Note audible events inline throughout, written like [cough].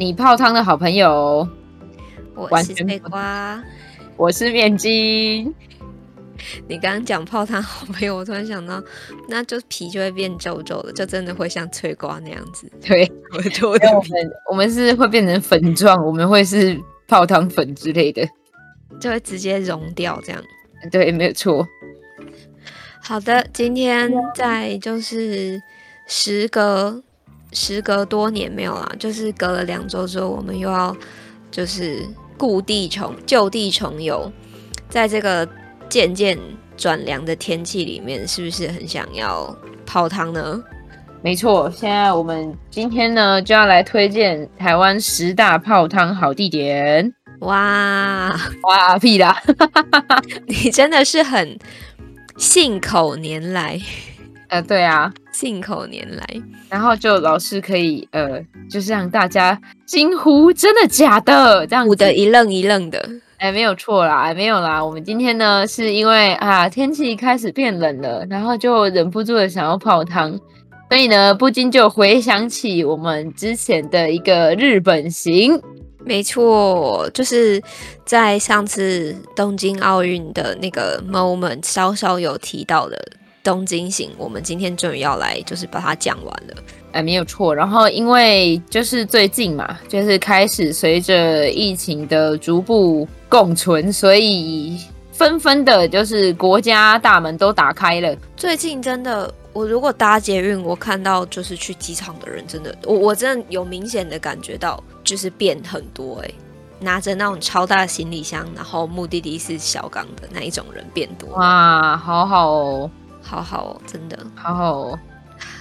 你泡汤的好朋友，我是翠瓜，我是面筋。你刚刚讲泡汤好朋友，我突然想到，那就皮就会变皱皱的，就真的会像翠瓜那样子。对，[laughs] 我就我们我们是会变成粉状，我们会是泡汤粉之类的，就会直接溶掉这样。对，没有错。好的，今天在就是时隔时隔多年没有啦，就是隔了两周之后，我们又要就是故地重就地重游，在这个渐渐转凉的天气里面，是不是很想要泡汤呢？没错，现在我们今天呢就要来推荐台湾十大泡汤好地点。哇哇屁啦！[laughs] 你真的是很。信口拈来，呃，对啊，信口拈来，然后就老师可以，呃，就是让大家惊呼，真的假的？这样唬得一愣一愣的，哎、欸，没有错啦，欸，没有啦。我们今天呢，是因为啊，天气开始变冷了，然后就忍不住的想要泡汤，所以呢，不禁就回想起我们之前的一个日本行。没错，就是在上次东京奥运的那个 moment 稍稍有提到的东京行，我们今天终于要来，就是把它讲完了。哎，没有错。然后因为就是最近嘛，就是开始随着疫情的逐步共存，所以纷纷的，就是国家大门都打开了。最近真的。我如果搭捷运，我看到就是去机场的人，真的，我我真的有明显的感觉到，就是变很多哎、欸，拿着那种超大的行李箱，然后目的地是小港的那一种人变多。哇，好好哦，好好哦，真的，好好哦。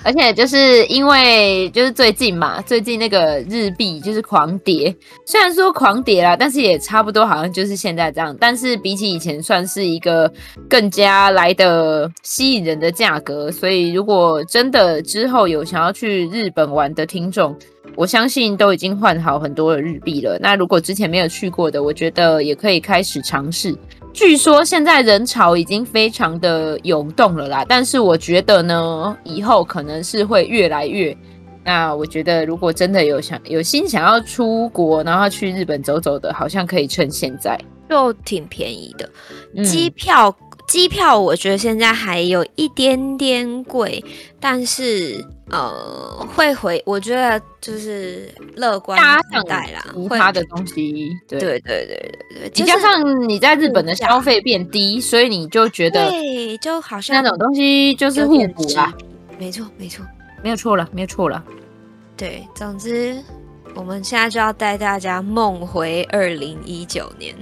而且就是因为就是最近嘛，最近那个日币就是狂跌，虽然说狂跌啦，但是也差不多好像就是现在这样。但是比起以前，算是一个更加来的吸引人的价格。所以如果真的之后有想要去日本玩的听众，我相信都已经换好很多的日币了。那如果之前没有去过的，我觉得也可以开始尝试。据说现在人潮已经非常的涌动了啦，但是我觉得呢，以后可能是会越来越。那我觉得，如果真的有想有心想要出国，然后去日本走走的，好像可以趁现在，就挺便宜的，机票。嗯机票我觉得现在还有一点点贵，但是呃会回，我觉得就是乐观看待啦，其他的东西，对。对对对对对，加上你在日本的消费变低，所以你就觉得对，就好像那种东西就是互补啦，没错没错，没有错了没有错了，对，总之我们现在就要带大家梦回二零一九年，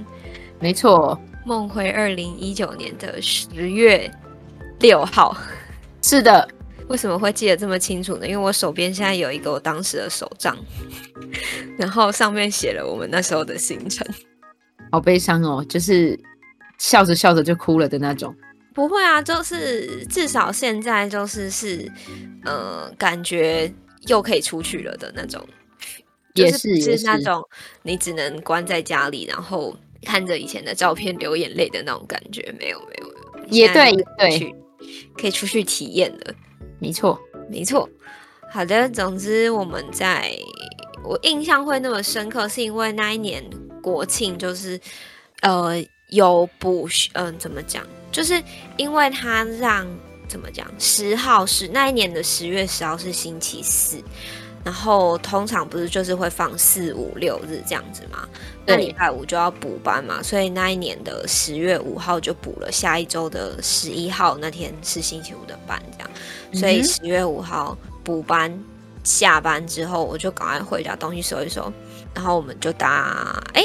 没错。梦回二零一九年的十月六号，是的。为什么会记得这么清楚呢？因为我手边现在有一个我当时的手账，然后上面写了我们那时候的行程。好悲伤哦，就是笑着笑着就哭了的那种。不会啊，就是至少现在就是是，呃，感觉又可以出去了的那种。也是，就是，是那种你只能关在家里，然后。看着以前的照片流眼泪的那种感觉，没有没有也对对，可以出去体验的，没错没错。好的，总之我们在我印象会那么深刻，是因为那一年国庆就是呃有补嗯、呃、怎么讲，就是因为他让怎么讲十号是那一年的十月十号是星期四。然后通常不是就是会放四五六日这样子吗？那礼拜五就要补班嘛，所以那一年的十月五号就补了，下一周的十一号那天是星期五的班，这样。所以十月五号补班下班之后，我就赶快回家东西收一收，然后我们就搭哎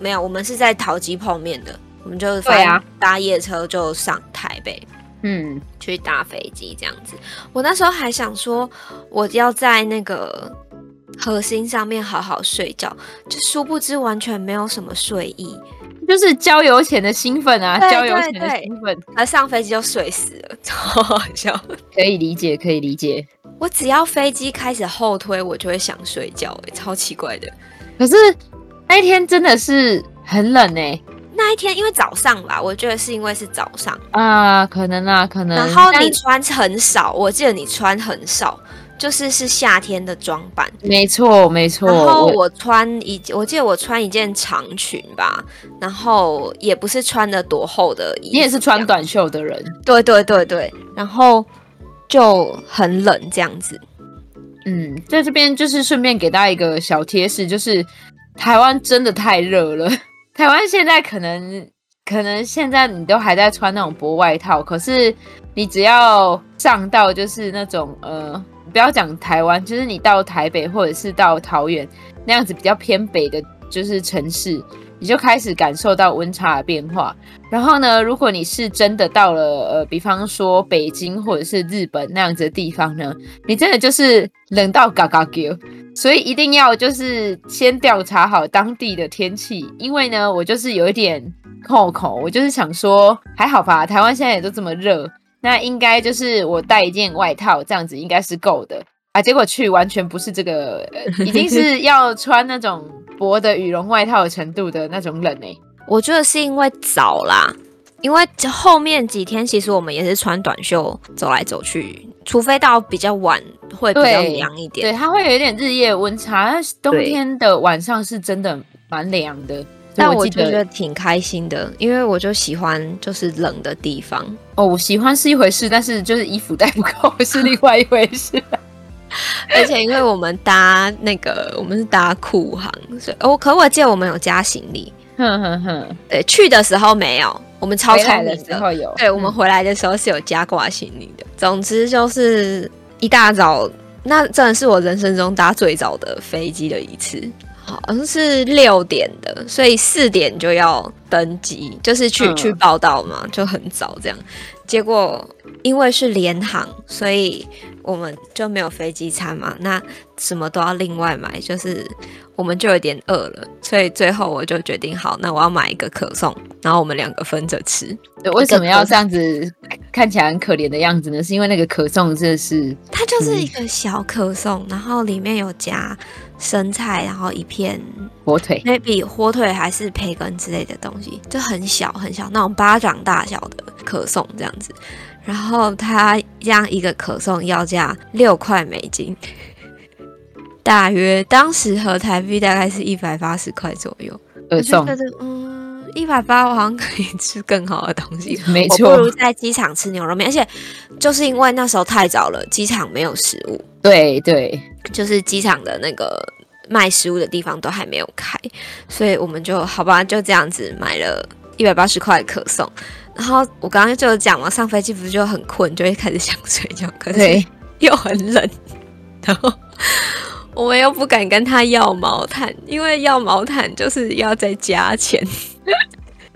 没有，我们是在桃机碰面的，我们就对啊搭夜车就上台北。嗯，去搭飞机这样子，我那时候还想说，我要在那个核心上面好好睡觉，就殊不知完全没有什么睡意，就是郊游前的兴奋啊，郊游前的兴奋，而上飞机就睡死了，超好笑，可以理解，可以理解。我只要飞机开始后推，我就会想睡觉，哎，超奇怪的。可是那一天真的是很冷哎。那一天因为早上吧，我觉得是因为是早上啊，可能啊，可能。然后你穿很少，我记得你穿很少。就是是夏天的装扮，没错没错。然后我穿一，我，我记得我穿一件长裙吧，然后也不是穿的多厚的衣服，你也是穿短袖的人，对对对对，然后就很冷这样子。嗯，在这边就是顺便给大家一个小贴士，就是台湾真的太热了。台湾现在可能可能现在你都还在穿那种薄外套，可是你只要上到就是那种呃。不要讲台湾，就是你到台北或者是到桃园那样子比较偏北的，就是城市，你就开始感受到温差的变化。然后呢，如果你是真的到了呃，比方说北京或者是日本那样子的地方呢，你真的就是冷到嘎嘎叫。所以一定要就是先调查好当地的天气，因为呢，我就是有一点扣口，我就是想说还好吧，台湾现在也都这么热。那应该就是我带一件外套，这样子应该是够的啊。结果去完全不是这个，已经是 [laughs] 要穿那种薄的羽绒外套的程度的那种冷诶。我觉得是因为早啦，因为后面几天其实我们也是穿短袖走来走去，除非到比较晚会比较凉一点。对，它会有一点日夜温差，冬天的晚上是真的蛮凉的。但我就觉得挺开心的，因为我就喜欢就是冷的地方哦。我喜欢是一回事，但是就是衣服带不够 [laughs] 是另外一回事。[laughs] 而且因为我们搭那个，我们是搭酷航，所以我可我记得我们有加行李。哼哼哼，对，去的时候没有，我们超聪明的时候有。对，我们回来的时候是有加挂行李的。总之就是一大早，那真的是我人生中搭最早的飞机的一次。好像是六点的，所以四点就要登机，就是去、嗯、去报道嘛，就很早这样。结果因为是联航，所以我们就没有飞机餐嘛，那什么都要另外买，就是我们就有点饿了，所以最后我就决定好，那我要买一个可颂，然后我们两个分着吃。对，为什么要这样子看起来很可怜的样子呢？是因为那个可颂真的是，它就是一个小可颂，然后里面有加。生菜，然后一片火腿，maybe 火腿还是培根之类的东西，就很小很小那种巴掌大小的可颂这样子。然后它这样一个可颂要价六块美金，[laughs] 大约当时合台币大概是一百八十块左右。可颂，嗯，一百八我好像可以吃更好的东西，[laughs] 没错，我不如在机场吃牛肉面。而且就是因为那时候太早了，机场没有食物。对对。就是机场的那个卖食物的地方都还没有开，所以我们就好吧，就这样子买了一百八十块可颂。然后我刚刚就讲嘛，上飞机不是就很困，就会开始想睡觉，可是 [laughs] 又很冷，然后我们又不敢跟他要毛毯，因为要毛毯就是要再加钱。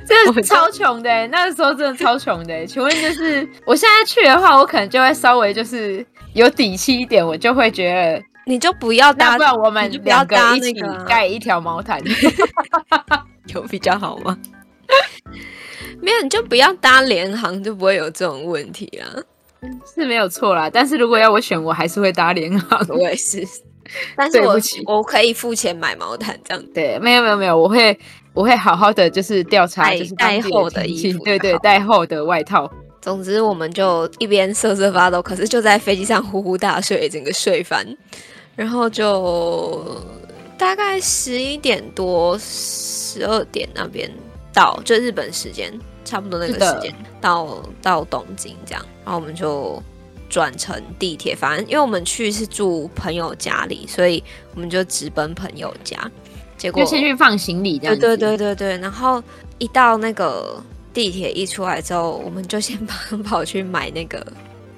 真的超穷的、欸，那个时候真的超穷的、欸。请问就是我现在去的话，我可能就会稍微就是。有底气一点，我就会觉得你就不要搭，不然我们两个一起盖一条毛毯，[laughs] 有比较好吗？没有，你就不要搭联航，就不会有这种问题啊。是没有错啦，但是如果要我选，我还是会搭联航。我也是，[laughs] 但是我我可以付钱买毛毯，这样对。没有没有没有，我会我会好好的就是调查，就是带厚的衣服，对对，带厚的外套。总之，我们就一边瑟瑟发抖，可是就在飞机上呼呼大睡，整个睡翻。然后就大概十一点多、十二点那边到，就日本时间差不多那个时间到到东京这样。然后我们就转乘地铁，反正因为我们去是住朋友家里，所以我们就直奔朋友家。结果就先去放行李，这样。对对对对对。然后一到那个。地铁一出来之后，我们就先跑跑去买那个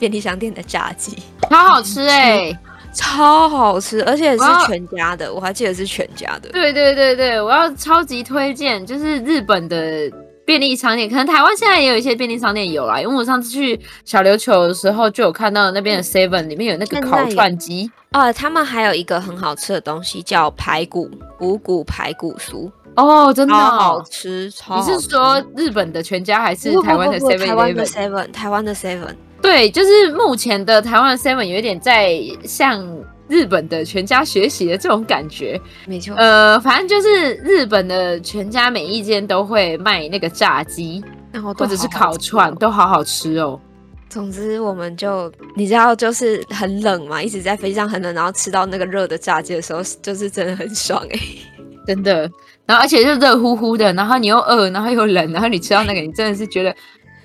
便利商店的炸鸡，好好吃哎、欸，超好吃，而且是全家的，我，我还记得是全家的。对对对对，我要超级推荐，就是日本的便利商店，可能台湾现在也有一些便利商店有啦，因为我上次去小琉球的时候就有看到那边的 Seven 里面有那个烤串机，啊，他们还有一个很好吃的东西叫排骨五谷排骨酥。哦，真的好吃，超好吃。你是说日本的全家还是台湾的 Seven？台湾的 Seven，台湾的 Seven。对，就是目前的台湾的 Seven 有一点在向日本的全家学习的这种感觉。没错，呃，反正就是日本的全家每一间都会卖那个炸鸡，然后或者是烤串，都好好吃哦。总之，我们就你知道，就是很冷嘛，一直在飞机上很冷，然后吃到那个热的炸鸡的时候，就是真的很爽哎、欸，真的。然后而且就热乎乎的，然后你又饿，然后又冷，然后你吃到那个，你真的是觉得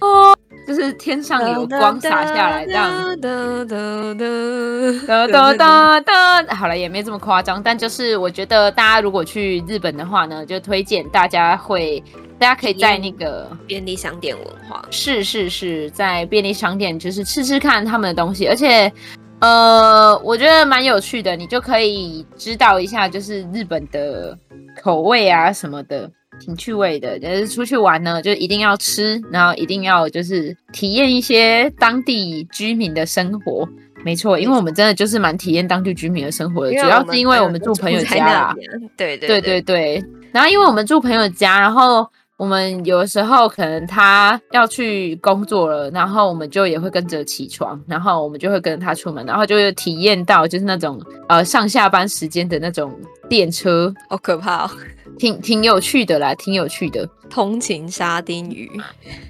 哦，就是天上有光洒下来这样。哒哒哒哒哒，好了，也没这么夸张，但就是我觉得大家如果去日本的话呢，就推荐大家会。大家可以在那个便利商店文化，是是是，在便利商店就是吃吃看他们的东西，而且呃，我觉得蛮有趣的，你就可以知道一下就是日本的口味啊什么的，挺趣味的。就是出去玩呢，就一定要吃，然后一定要就是体验一些当地居民的生活。没错，因为我们真的就是蛮体验当地居民的生活的，主要是因为我们住朋友家啦。对对对对对，然后因为我们住朋友家，然后。我们有的时候可能他要去工作了，然后我们就也会跟着起床，然后我们就会跟着他出门，然后就会体验到就是那种呃上下班时间的那种电车，好可怕哦，[laughs] 挺挺有趣的啦，挺有趣的。通勤沙丁鱼，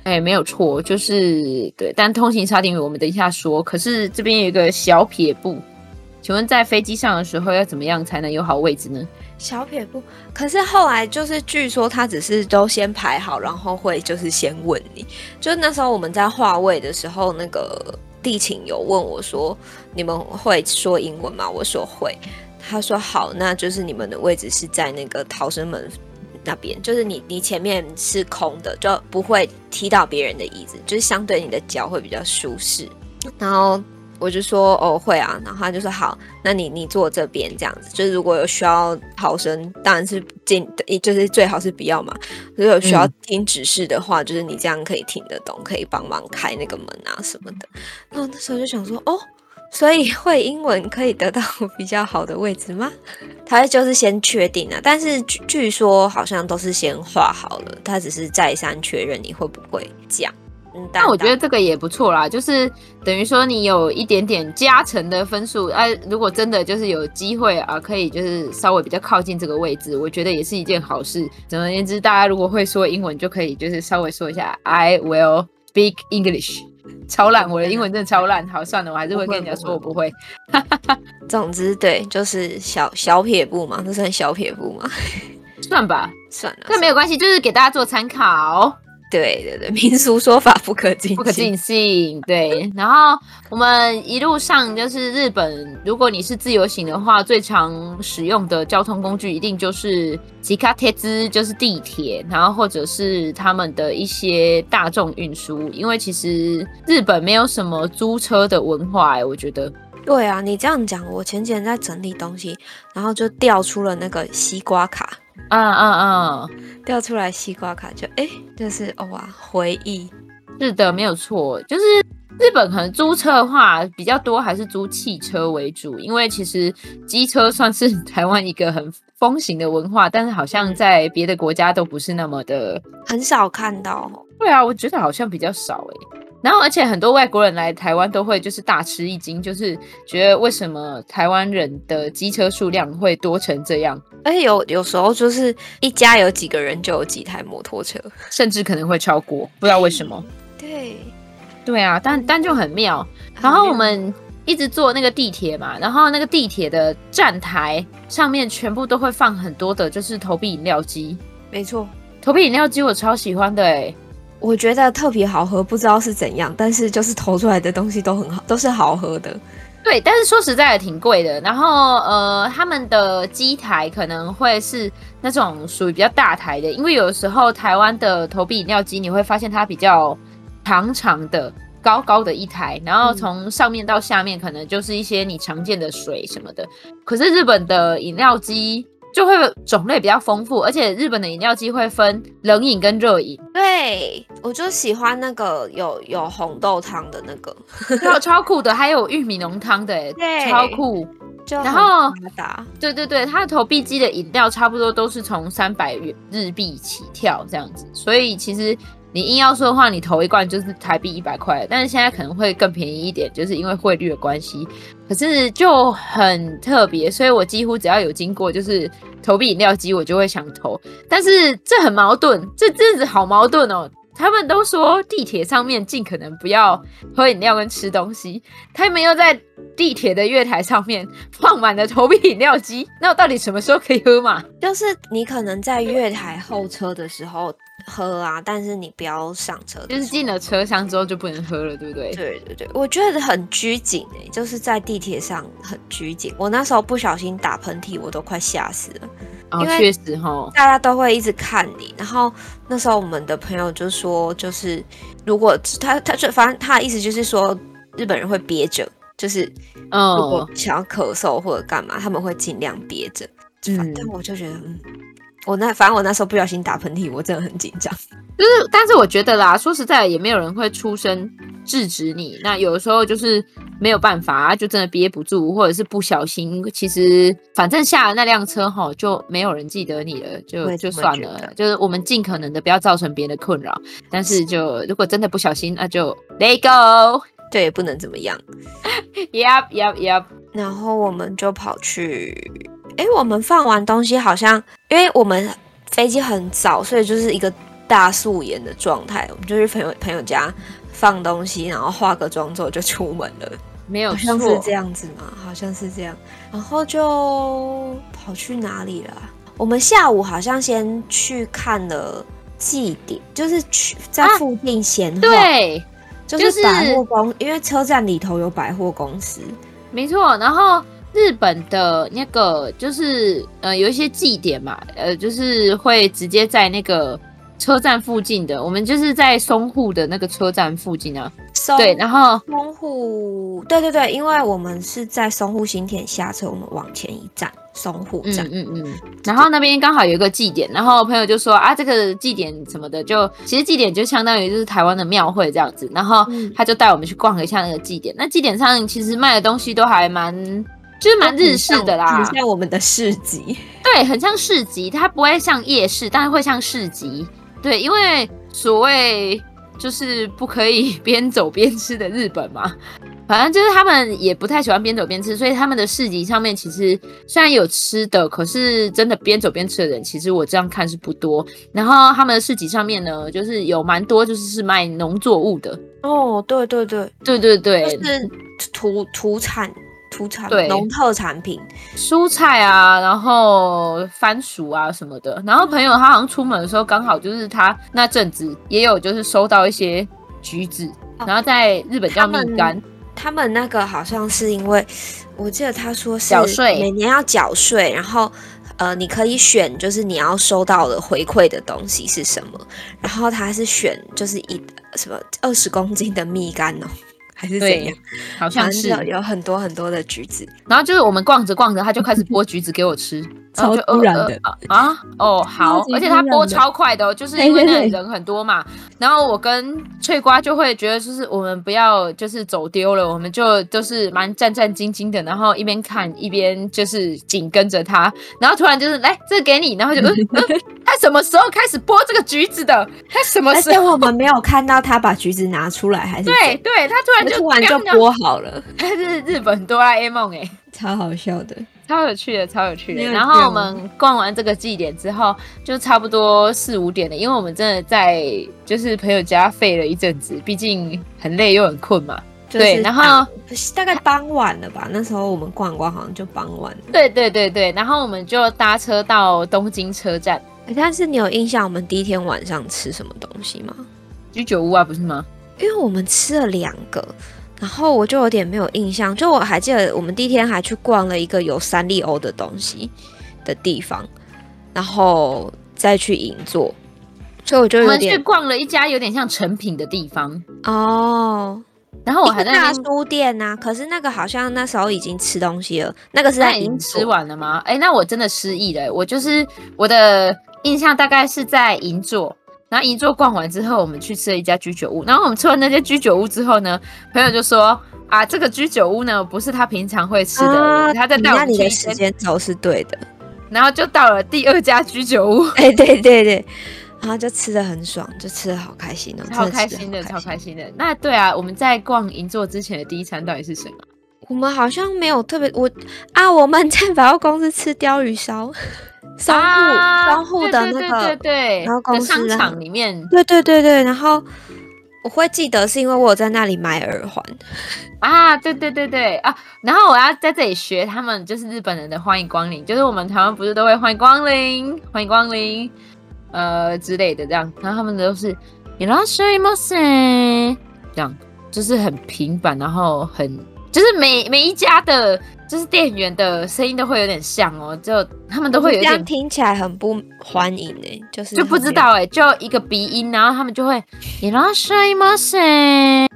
哎，没有错，就是对，但通勤沙丁鱼我们等一下说。可是这边有一个小撇步，请问在飞机上的时候要怎么样才能有好位置呢？小撇步，可是后来就是据说他只是都先排好，然后会就是先问你。就那时候我们在划位的时候，那个地勤有问我说：“你们会说英文吗？”我说会。他说：“好，那就是你们的位置是在那个逃生门那边，就是你你前面是空的，就不会踢到别人的椅子，就是相对你的脚会比较舒适。”然后。我就说哦会啊，然后他就说好，那你你坐这边这样子，就是如果有需要逃生，当然是进，就是最好是不要嘛。如果有需要听指示的话，就是你这样可以听得懂，可以帮忙开那个门啊什么的。那我那时候就想说哦，所以会英文可以得到比较好的位置吗？[laughs] 他就是先确定啊，但是据据说好像都是先画好了，他只是再三确认你会不会讲。那我觉得这个也不错啦，就是等于说你有一点点加成的分数，哎、啊，如果真的就是有机会啊，可以就是稍微比较靠近这个位置，我觉得也是一件好事。总而言之，大家如果会说英文，就可以就是稍微说一下 I will speak English。超烂，我的英文真的超烂。好，算了，我还是会跟人家说我不会。[laughs] 总之，对，就是小小撇步嘛，这算小撇步嘛？[laughs] 算吧，算了，那没有关系，就是给大家做参考。对对对，民俗说法不可尽不可尽信。对，[laughs] 然后我们一路上就是日本，如果你是自由行的话，最常使用的交通工具一定就是吉卡铁兹，就是地铁，然后或者是他们的一些大众运输。因为其实日本没有什么租车的文化，哎，我觉得。对啊，你这样讲，我前几天在整理东西，然后就调出了那个西瓜卡。啊啊啊！调出来西瓜卡就哎，就是哇，回忆。是的，没有错，就是日本可能租车的话比较多，还是租汽车为主，因为其实机车算是台湾一个很风行的文化，但是好像在别的国家都不是那么的，很少看到。对啊，我觉得好像比较少哎。然后，而且很多外国人来台湾都会就是大吃一惊，就是觉得为什么台湾人的机车数量会多成这样？而且有有时候就是一家有几个人就有几台摩托车，甚至可能会超过，不知道为什么。[laughs] 对，对啊，但但就很妙。然后我们一直坐那个地铁嘛，然后那个地铁的站台上面全部都会放很多的，就是投币饮料机。没错，投币饮料机我超喜欢的哎。我觉得特别好喝，不知道是怎样，但是就是投出来的东西都很好，都是好喝的。对，但是说实在的，挺贵的。然后呃，他们的机台可能会是那种属于比较大台的，因为有时候台湾的投币饮料机，你会发现它比较长长的、高高的一台，然后从上面到下面可能就是一些你常见的水什么的。可是日本的饮料机。就会种类比较丰富，而且日本的饮料机会分冷饮跟热饮。对，我就喜欢那个有有红豆汤的那个，超超酷的，还有玉米浓汤的，[laughs] 对，超酷。然后，对对对，它的投币机的饮料差不多都是从三百元日币起跳这样子，所以其实你硬要说的话，你投一罐就是台币一百块，但是现在可能会更便宜一点，就是因为汇率的关系。可是就很特别，所以我几乎只要有经过，就是投币饮料机，我就会想投。但是这很矛盾，这阵子好矛盾哦。他们都说地铁上面尽可能不要喝饮料跟吃东西，他们又在地铁的月台上面放满了投币饮料机，[laughs] 那我到底什么时候可以喝嘛？就是你可能在月台候车的时候喝啊，但是你不要上车，就是进了车厢之后就不能喝了，对不对？对对对，我觉得很拘谨哎，就是在地铁上很拘谨。我那时候不小心打喷嚏，我都快吓死了。因为确实哈，大家都会一直看你。然后那时候我们的朋友就说，就是如果他他就反正他的意思就是说，日本人会憋着，就是如果想要咳嗽或者干嘛，他们会尽量憋着。反正我就觉得，嗯，我那反正我那时候不小心打喷嚏，我真的很紧张。就是，但是我觉得啦，说实在，也没有人会出声制止你。那有的时候就是没有办法，就真的憋不住，或者是不小心。其实反正下了那辆车哈，就没有人记得你了，就就算了。就是我们尽可能的不要造成别人的困扰。但是就如果真的不小心，那就 let go，对，不能怎么样。[laughs] Yep, yep, yep。然后我们就跑去，哎，我们放完东西好像，因为我们飞机很早，所以就是一个。大素颜的状态，我们就去朋友朋友家放东西，然后化个妆之后就出门了。没有，好像是这样子嘛？好像是这样。然后就跑去哪里了？我们下午好像先去看了祭典，就是去在附近闲晃。对，就是百货公，因为车站里头有百货公司。没错。然后日本的那个就是呃有一些祭典嘛，呃就是会直接在那个。车站附近的，我们就是在松户的那个车站附近啊。松对，然后松户，对对对，因为我们是在松户新田下车，我们往前一站，松户站。嗯嗯嗯。然后那边刚好有一个祭典，然后朋友就说啊，这个祭典什么的，就其实祭典就相当于就是台湾的庙会这样子。然后他就带我们去逛了一下那个祭典。那祭典上其实卖的东西都还蛮，就是蛮日式的啦，很像我们的市集。对，很像市集，它不会像夜市，但是会像市集。对，因为所谓就是不可以 [laughs] 边走边吃的日本嘛，反正就是他们也不太喜欢边走边吃，所以他们的市集上面其实虽然有吃的，可是真的边走边吃的人，其实我这样看是不多。然后他们的市集上面呢，就是有蛮多就是是卖农作物的。哦，对对对对对对，就是土土产。土产对农特产品，蔬菜啊，然后番薯啊什么的。然后朋友他好像出门的时候，刚好就是他那阵子也有就是收到一些橘子，哦、然后在日本叫蜜柑。他们那个好像是因为我记得他说是每年要缴税，然后呃你可以选就是你要收到的回馈的东西是什么，然后他是选就是一什么二十公斤的蜜柑哦。还是怎样？好像是有很多很多的橘子，然后就是我们逛着逛着，他就开始剥橘子给我吃。超突然的啊！哦，好，而且他播超快的哦，就是因为那人很多嘛。然后我跟翠瓜就会觉得，就是我们不要就是走丢了，我们就就是蛮战战兢兢的，然后一边看一边就是紧跟着他。然后突然就是来这个给你，然后就嗯，[laughs] 他什么时候开始剥这个橘子的？他什么时候？[laughs] 我们没有看到他把橘子拿出来，还是对对，他突然就突然就剥好了。[laughs] 他是日本哆啦 A 梦哎，超好笑的。超有趣的，超有趣的。然后我们逛完这个祭典之后，就差不多四五点了，因为我们真的在就是朋友家废了一阵子，毕竟很累又很困嘛。对，然后大概傍晚了吧，那时候我们逛逛好像就傍晚了。对对对对，然后我们就搭车到东京车站。但是你有印象我们第一天晚上吃什么东西吗？居酒屋啊，不是吗？因为我们吃了两个。然后我就有点没有印象，就我还记得我们第一天还去逛了一个有三丽鸥的东西的地方，然后再去银座，所以我就我们去逛了一家有点像成品的地方哦。然后我还在大书店呐、啊，可是那个好像那时候已经吃东西了，那个是在已经。吃完了吗？哎，那我真的失忆了，我就是我的印象大概是在银座。然后银座逛完之后，我们去吃了一家居酒屋。然后我们吃完那家居酒屋之后呢，朋友就说：“啊，这个居酒屋呢，不是他平常会吃的。啊”他在带我们去。你的时间轴是对的。然后就到了第二家居酒屋。哎，对对对。然后就吃的很爽，就吃的好开心哦，超开心的，超开心的。那对啊，我们在逛银座之前的第一餐到底是什么？我们好像没有特别，我啊，我们在百货公司吃鯛鱼烧，[laughs] 商户商户的那个，对对对对，然后公司商场里面，对对对对，然后我会记得是因为我有在那里买耳环啊，对对对对啊，然后我要在这里学他们，就是日本人的欢迎光临，就是我们台湾不是都会欢迎光临，欢迎光临，呃之类的这样，然后他们都是いらっしゃいませ，这样就是很平板，然后很。 就是每每一家的，就是店员的声音都会有点像哦，就他们都会有点这样听起来很不欢迎哎，就是就不知道哎，就一个鼻音，然后他们就会いらっしゃいませ，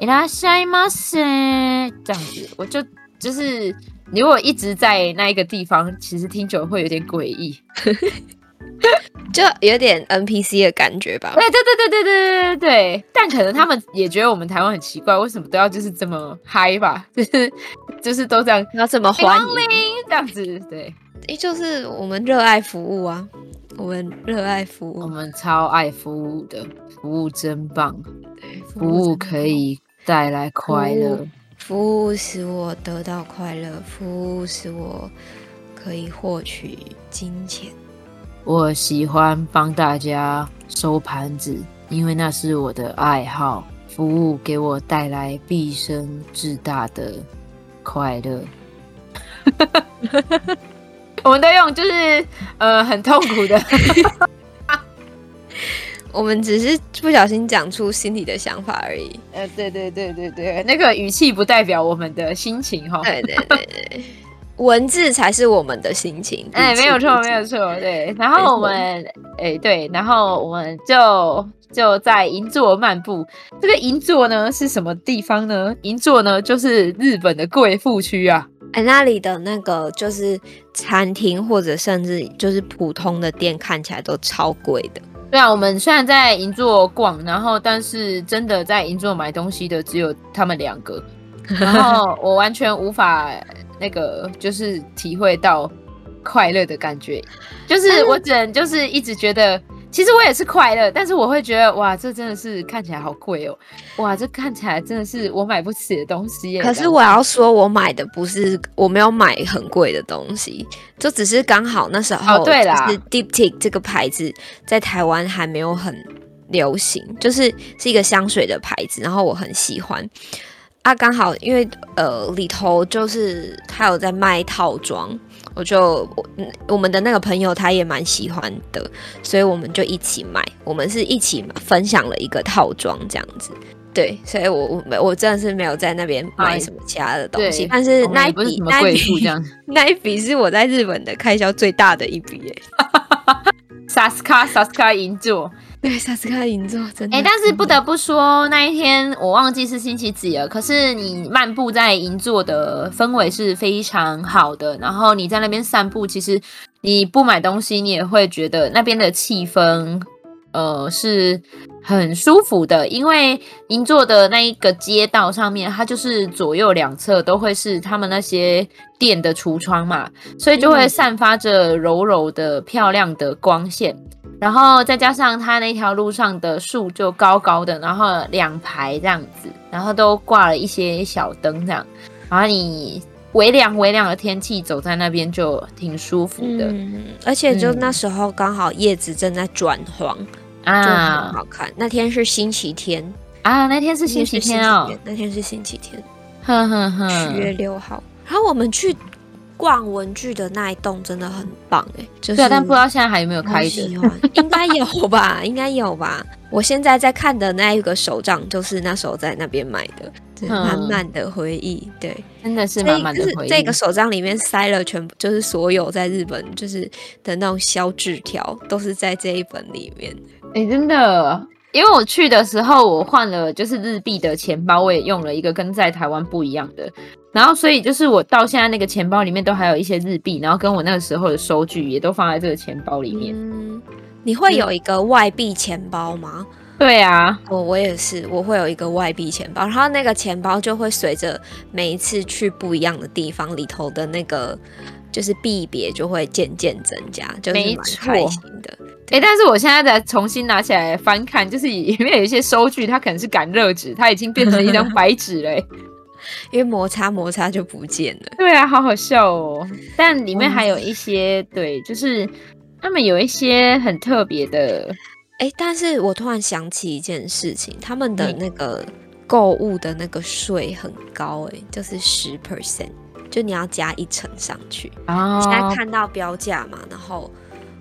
いらっしゃいませ这样子，我就就是如果一直在那一个地方，其实听久了会有点诡异。 [laughs] [laughs] 就有点 NPC 的感觉吧。对对对对对对对对。但可能他们也觉得我们台湾很奇怪，为什么都要就是这么嗨吧？[laughs] 就是就是都这样要这么欢迎这样子。对，诶，就是我们热爱服务啊，我们热爱服务，我们超爱服务的，服务真棒。对，服务可以带来快乐，服务使我得到快乐，服务使我可以获取金钱。我喜欢帮大家收盘子，因为那是我的爱好。服务给我带来毕生至大的快乐。[laughs] 我们都用就是呃很痛苦的，[laughs] 我们只是不小心讲出心里的想法而已。呃，对对对对对，那个语气不代表我们的心情哈。对对对对。文字才是我们的心情，哎、欸，没有错，没有错，对。然后我们，哎、欸，对，然后我们就就在银座漫步。这个银座呢是什么地方呢？银座呢就是日本的贵妇区啊。哎、欸，那里的那个就是餐厅或者甚至就是普通的店，看起来都超贵的。对啊，我们虽然在银座逛，然后但是真的在银座买东西的只有他们两个，[laughs] 然后我完全无法。那个就是体会到快乐的感觉，就是我只能就是一直觉得，其实我也是快乐，但是我会觉得哇，这真的是看起来好贵哦，哇，这看起来真的是我买不起的东西耶。可是我要说，我买的不是，我没有买很贵的东西，就只是刚好那时候，对啦，就是 Diptyque 这个牌子在台湾还没有很流行，就是是一个香水的牌子，然后我很喜欢。啊，刚好因为呃里头就是他有在卖套装，我就我我们的那个朋友他也蛮喜欢的，所以我们就一起买，我们是一起分享了一个套装这样子。对，所以我我我真的是没有在那边买什么其他的东西，但是那一笔那一笔那一笔是我在日本的开销最大的一笔耶。萨斯卡萨斯卡银座。对，萨斯卡银座真的。哎、欸，但是不得不说，那一天我忘记是星期几了。可是你漫步在银座的氛围是非常好的，然后你在那边散步，其实你不买东西，你也会觉得那边的气氛，呃，是很舒服的。因为银座的那一个街道上面，它就是左右两侧都会是他们那些店的橱窗嘛，所以就会散发着柔柔的、漂亮的光线。然后再加上它那条路上的树就高高的，然后两排这样子，然后都挂了一些小灯这样，然后你微凉微凉的天气走在那边就挺舒服的，嗯，而且就那时候刚好叶子正在转黄啊，就很好看。那天是星期天啊，那天是星期天哦，那天是星期天，哼哼哼，十月六号，然后我们去。逛文具的那一栋真的很棒哎，就是，对，但不知道现在还有没有开着？应该有吧，应该有吧。我现在在看的那一个手账，就是那时候在那边买的，满满的回忆。对，真的是满满的回忆。这个手账里面塞了全部，就是所有在日本就是的那种小纸条，都是在这一本里面。哎、欸，真的。因为我去的时候，我换了就是日币的钱包，我也用了一个跟在台湾不一样的，然后所以就是我到现在那个钱包里面都还有一些日币，然后跟我那个时候的收据也都放在这个钱包里面。嗯，你会有一个外币钱包吗？对啊，我我也是，我会有一个外币钱包，然后那个钱包就会随着每一次去不一样的地方，里头的那个就是币别就会渐渐增加，就是蛮开心的。哎、欸，但是我现在再重新拿起来翻看，就是里面有一些收据，它可能是感热纸，它已经变成一张白纸了，[laughs] 因为摩擦摩擦就不见了。对啊，好好笑哦。但里面还有一些，嗯、对，就是他们有一些很特别的。哎、欸，但是我突然想起一件事情，他们的那个购物的那个税很高，哎，就是十 percent，就你要加一层上去。哦。现在看到标价嘛，然后。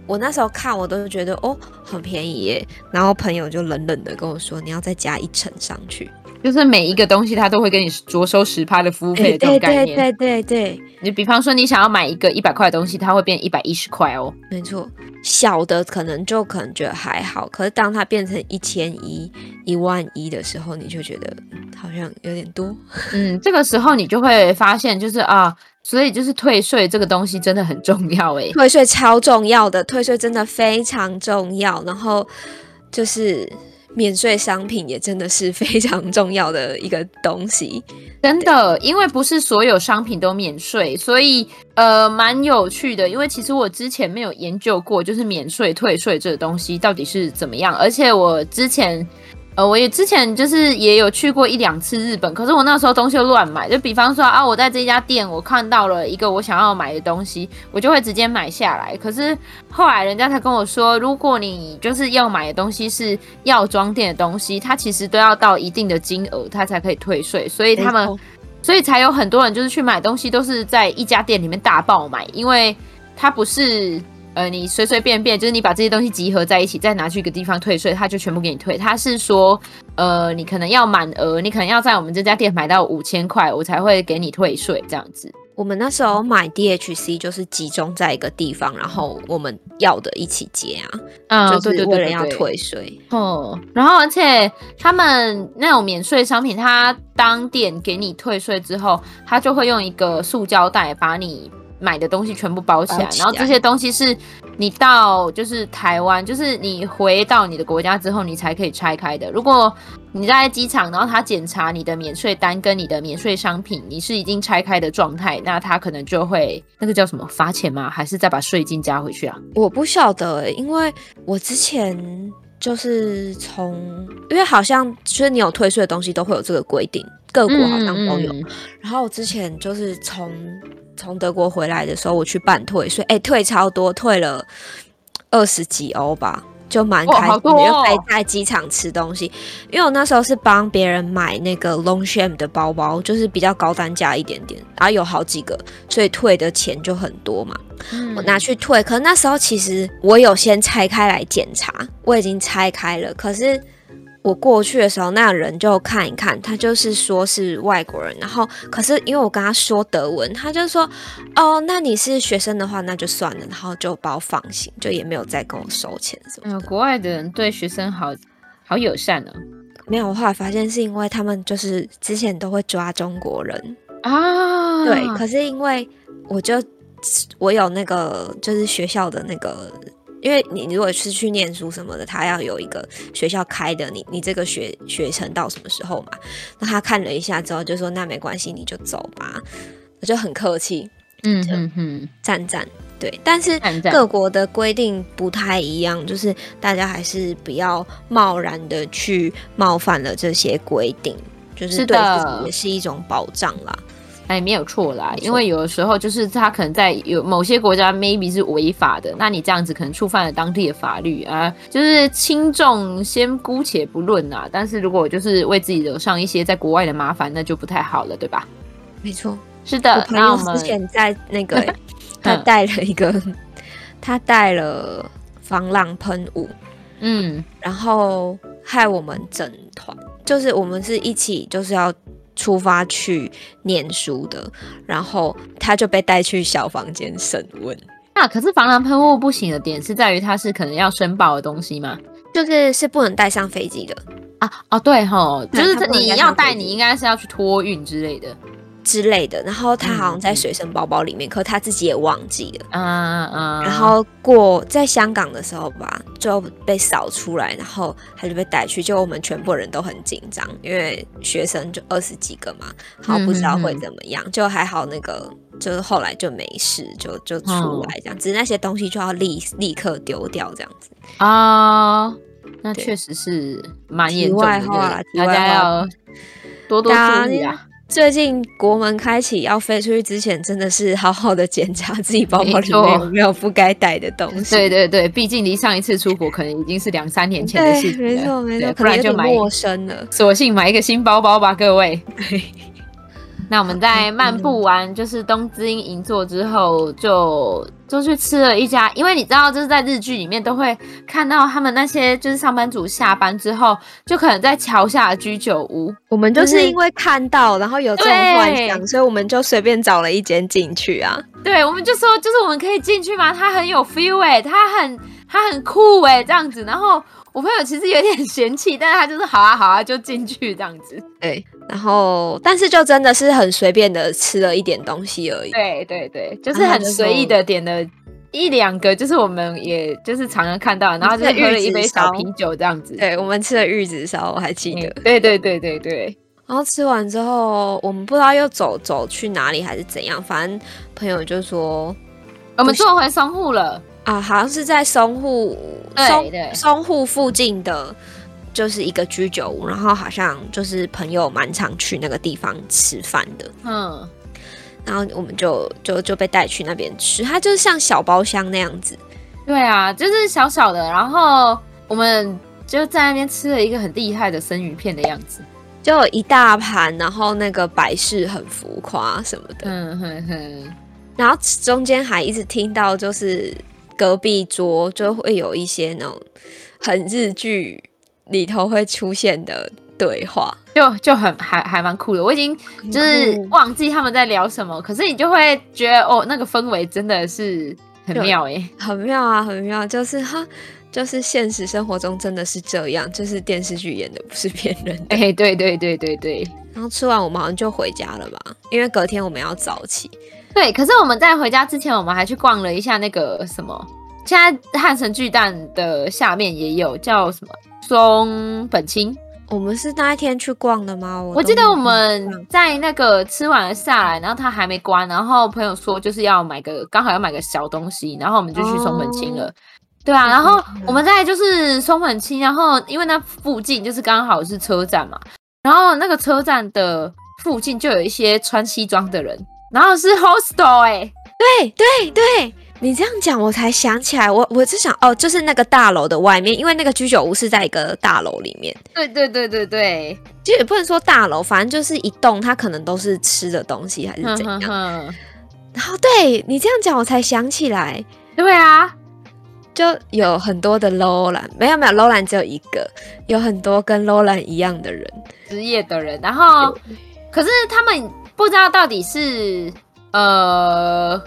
我那时候看，我都觉得哦，很便宜耶。然后朋友就冷冷的跟我说：“你要再加一层上去。”就是每一个东西他都会跟你着收十趴的服务费的这种概念。对对对对对。你比方说，你想要买一个一百块的东西，它会变一百一十块哦。没错，小的可能就可能觉得还好，可是当它变成一千一、一万一的时候，你就觉得好像有点多。[laughs] 嗯，这个时候你就会发现，就是啊。所以就是退税这个东西真的很重要诶，退税超重要的，退税真的非常重要。然后就是免税商品也真的是非常重要的一个东西，真的，因为不是所有商品都免税，所以呃蛮有趣的。因为其实我之前没有研究过，就是免税退税这个东西到底是怎么样，而且我之前。呃，我也之前就是也有去过一两次日本，可是我那时候东西就乱买，就比方说啊，我在这家店我看到了一个我想要买的东西，我就会直接买下来。可是后来人家才跟我说，如果你就是要买的东西是药妆店的东西，它其实都要到一定的金额，它才可以退税。所以他们，所以才有很多人就是去买东西都是在一家店里面大爆买，因为它不是。呃，你随随便便就是你把这些东西集合在一起，再拿去一个地方退税，他就全部给你退。他是说，呃，你可能要满额，你可能要在我们这家店买到五千块，我才会给你退税这样子。我们那时候买 DHC 就是集中在一个地方，然后我们要的一起结啊，嗯，就是为了要退税。哦，然后而且他们那种免税商品，他当店给你退税之后，他就会用一个塑胶袋把你。买的东西全部包起来，然后这些东西是你到就是台湾，就是你回到你的国家之后，你才可以拆开的。如果你在机场，然后他检查你的免税单跟你的免税商品，你是已经拆开的状态，那他可能就会那个叫什么罚钱吗？还是再把税金加回去啊？我不晓得欸，因为我之前就是从，因为好像就是你有退税的东西都会有这个规定，各国好像都有。嗯嗯。然后我之前就是从。从德国回来的时候，我去办退税，哎，退超多，退了二十几欧吧，就蛮开在机场吃东西。因为我那时候是帮别人买那个 Longchamp 的包包，就是比较高单价一点点，然后有好几个，所以退的钱就很多嘛。嗯、我拿去退，可是那时候其实我有先拆开来检查，我已经拆开了，可是。我过去的时候，那人就看一看，他就是说是外国人，然后可是因为我跟他说德文，他就说哦，那你是学生的话，那就算了，然后就把我放行，就也没有再跟我收钱什么的。嗯，国外的人对学生好好友善哦。没有，我后来发现是因为他们就是之前都会抓中国人啊，对，可是因为我就我有那个就是学校的那个。因为你如果是去念书什么的，他要有一个学校开的，你你这个学学程到什么时候嘛？那他看了一下之后就说：“那没关系，你就走吧。”我就很客气，嗯嗯嗯，赞赞。对，但是各国的规定不太一样，就是大家还是不要贸然的去冒犯了这些规定，就是对自己也是一种保障啦。哎，没有错啦，因为有的时候就是他可能在有某些国家 maybe 是违法的，那你这样子可能触犯了当地的法律啊，就是轻重先姑且不论啦。但是如果就是为自己惹上一些在国外的麻烦，那就不太好了，对吧？没错，是的。我朋友之前在那个 [laughs] 他带了一个，他带了防狼喷雾，嗯，然后害我们整团，就是我们是一起就是要。出发去念书的，然后他就被带去小房间审问。那、啊、可是防狼喷雾不行的点是在于它是可能要申报的东西吗？就是是不能带上飞机的啊？哦，对吼，就是你要带，你应该是要去托运之类的。之类的，然后他好像在随身包包里面，嗯、可他自己也忘记了。嗯嗯嗯。然后过在香港的时候吧，就被扫出来，然后他就被逮去，就我们全部人都很紧张，因为学生就二十几个嘛，然后不知道会怎么样，嗯、就还好那个就是后来就没事，就就出来这样，只是那些东西就要立立刻丢掉这样子。啊、哦，那确实是蛮严重的。大家要多多注意啊。最近国门开启要飞出去之前，真的是好好的检查自己包包里面有没有不该带的东西。对对对，毕竟离上一次出国可能已经是两三年前的事情了。没错没错，可能就买陌生了，索性买一个新包包吧，各位。[laughs] 那我们在漫步完就是东京银座之后，就就去吃了一家，因为你知道，就是在日剧里面都会看到他们那些就是上班族下班之后，就可能在桥下的居酒屋。我们就是因为看到，然后有这种幻想，所以我们就随便找了一间进去啊。对，我们就说，就是我们可以进去吗？它很有 feel 哎、欸，它很它很酷哎、欸，这样子。然后我朋友其实有点 [laughs] 嫌弃，但是他就是好啊好啊，就进去这样子。对。然后，但是就真的是很随便的吃了一点东西而已。对对对，就是很随意的点了一两个，就是我们也就是常常看到，然后就喝了一杯小啤酒这样子。对，我们吃了玉子烧，我还记得。对对对对对。然后吃完之后，我们不知道又走走去哪里还是怎样，反正朋友就说我们坐回松户了啊，好像是在松户松松户附近的。就是一个居酒屋，然后好像就是朋友蛮常去那个地方吃饭的，嗯，然后我们就就就被带去那边吃，它就是像小包厢那样子，对啊，就是小小的，然后我们就在那边吃了一个很厉害的生鱼片的样子，就有一大盘，然后那个摆饰很浮夸什么的，嗯哼哼，然后中间还一直听到就是隔壁桌就会有一些那种很日剧。里头会出现的对话，就就很还还蛮酷的。我已经就是忘记他们在聊什么，可是你就会觉得哦，那个氛围真的是很妙诶，很妙啊，很妙。就是哈，就是现实生活中真的是这样，就是电视剧演的，不是骗人的。[laughs] 哎、欸，对对对对对。然后吃完我们好像就回家了吧，因为隔天我们要早起。对，可是我们在回家之前，我们还去逛了一下那个什么，现在汉神巨蛋的下面也有叫什么？松本清，我们是那一天去逛的吗？我，我记得我们在那个吃完了下来，然后他还没关，然后朋友说就是要买个刚好要买个小东西，然后我们就去松本清了。哦、对啊，然后我们在就是松本清，然后因为那附近就是刚好是车站嘛，然后那个车站的附近就有一些穿西装的人，然后是 hostel 哎、欸，对对对。你这样讲，我才想起来，我我是想哦，就是那个大楼的外面，因为那个居酒屋是在一个大楼里面。对对对对对，其实也不能说大楼，反正就是一栋，它可能都是吃的东西还是怎样。呵呵然后对你这样讲，我才想起来，对啊，就有很多的 Roland，没有没有 Roland 只有一个，有很多跟 Roland 一样的人，职业的人。然后，可是他们不知道到底是呃。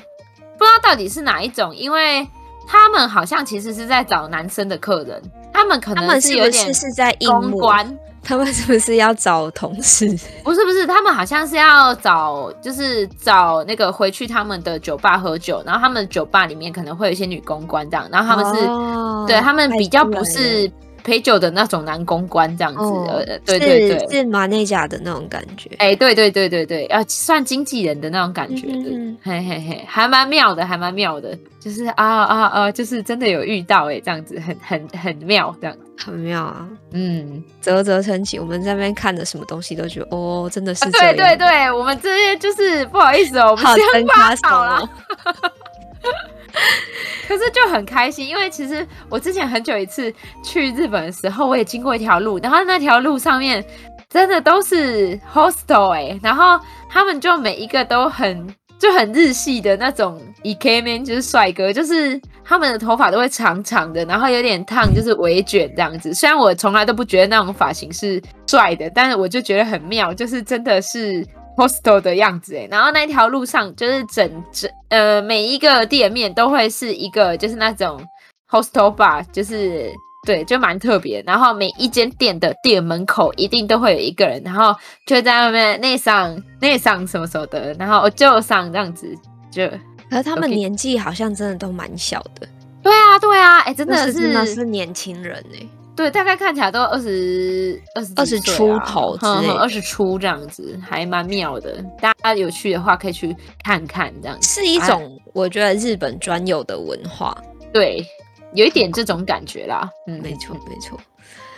不知道到底是哪一种，因为他们好像其实是在找男生的客人，他们可能是有点是在公关，他们是不是要找同事？不是不是，他们好像是要找，就是找那个回去他们的酒吧喝酒，然后他们酒吧里面可能会有一些女公关这样，然后他们是、哦、对他们比较不是。陪酒的那种男公关这样子，对对对，是，马内甲的那种感觉，哎、欸，对对对对对，要算经纪人的那种感觉，嗯、嘿嘿嘿，还蛮妙的，还蛮妙的，就是啊啊啊，就是真的有遇到哎，这样子很很很妙，这样。很妙啊，嗯，啧啧称奇，我们在那边看的什么东西都觉得哦，真的是、啊，对对对，我们这些就是不好意思哦，我们先发好了。[laughs] [laughs] 可是就很开心，因为其实我之前很久一次去日本的时候，我也经过一条路，然后那条路上面真的都是 hostel 哎、然后他们就每一个都很就很日系的那种 ikemen 就是帅哥，就是他们的头发都会长长的，然后有点烫，就是微卷这样子。虽然我从来都不觉得那种发型是帅的，但是我就觉得很妙，就是真的是。Hostel 的样子哎，然后那条路上就是整整呃每一个店面都会是一个就是那种 hostel bar，就是对，就蛮特别。然后每一间店的店门口一定都会有一个人，然后就在外面内上内上什么什么的，然后就上这样子就。可是他们年纪好像真的都蛮小的。对啊，对啊，哎，真的是真的是年轻人哎。对，大概看起来都二十二十二十出头之类，二十出这样子，还蛮妙的。大家有趣的话可以去看看，这样子是一种我觉得日本专有的文化。对，有一点这种感觉啦。嗯，没错，没错。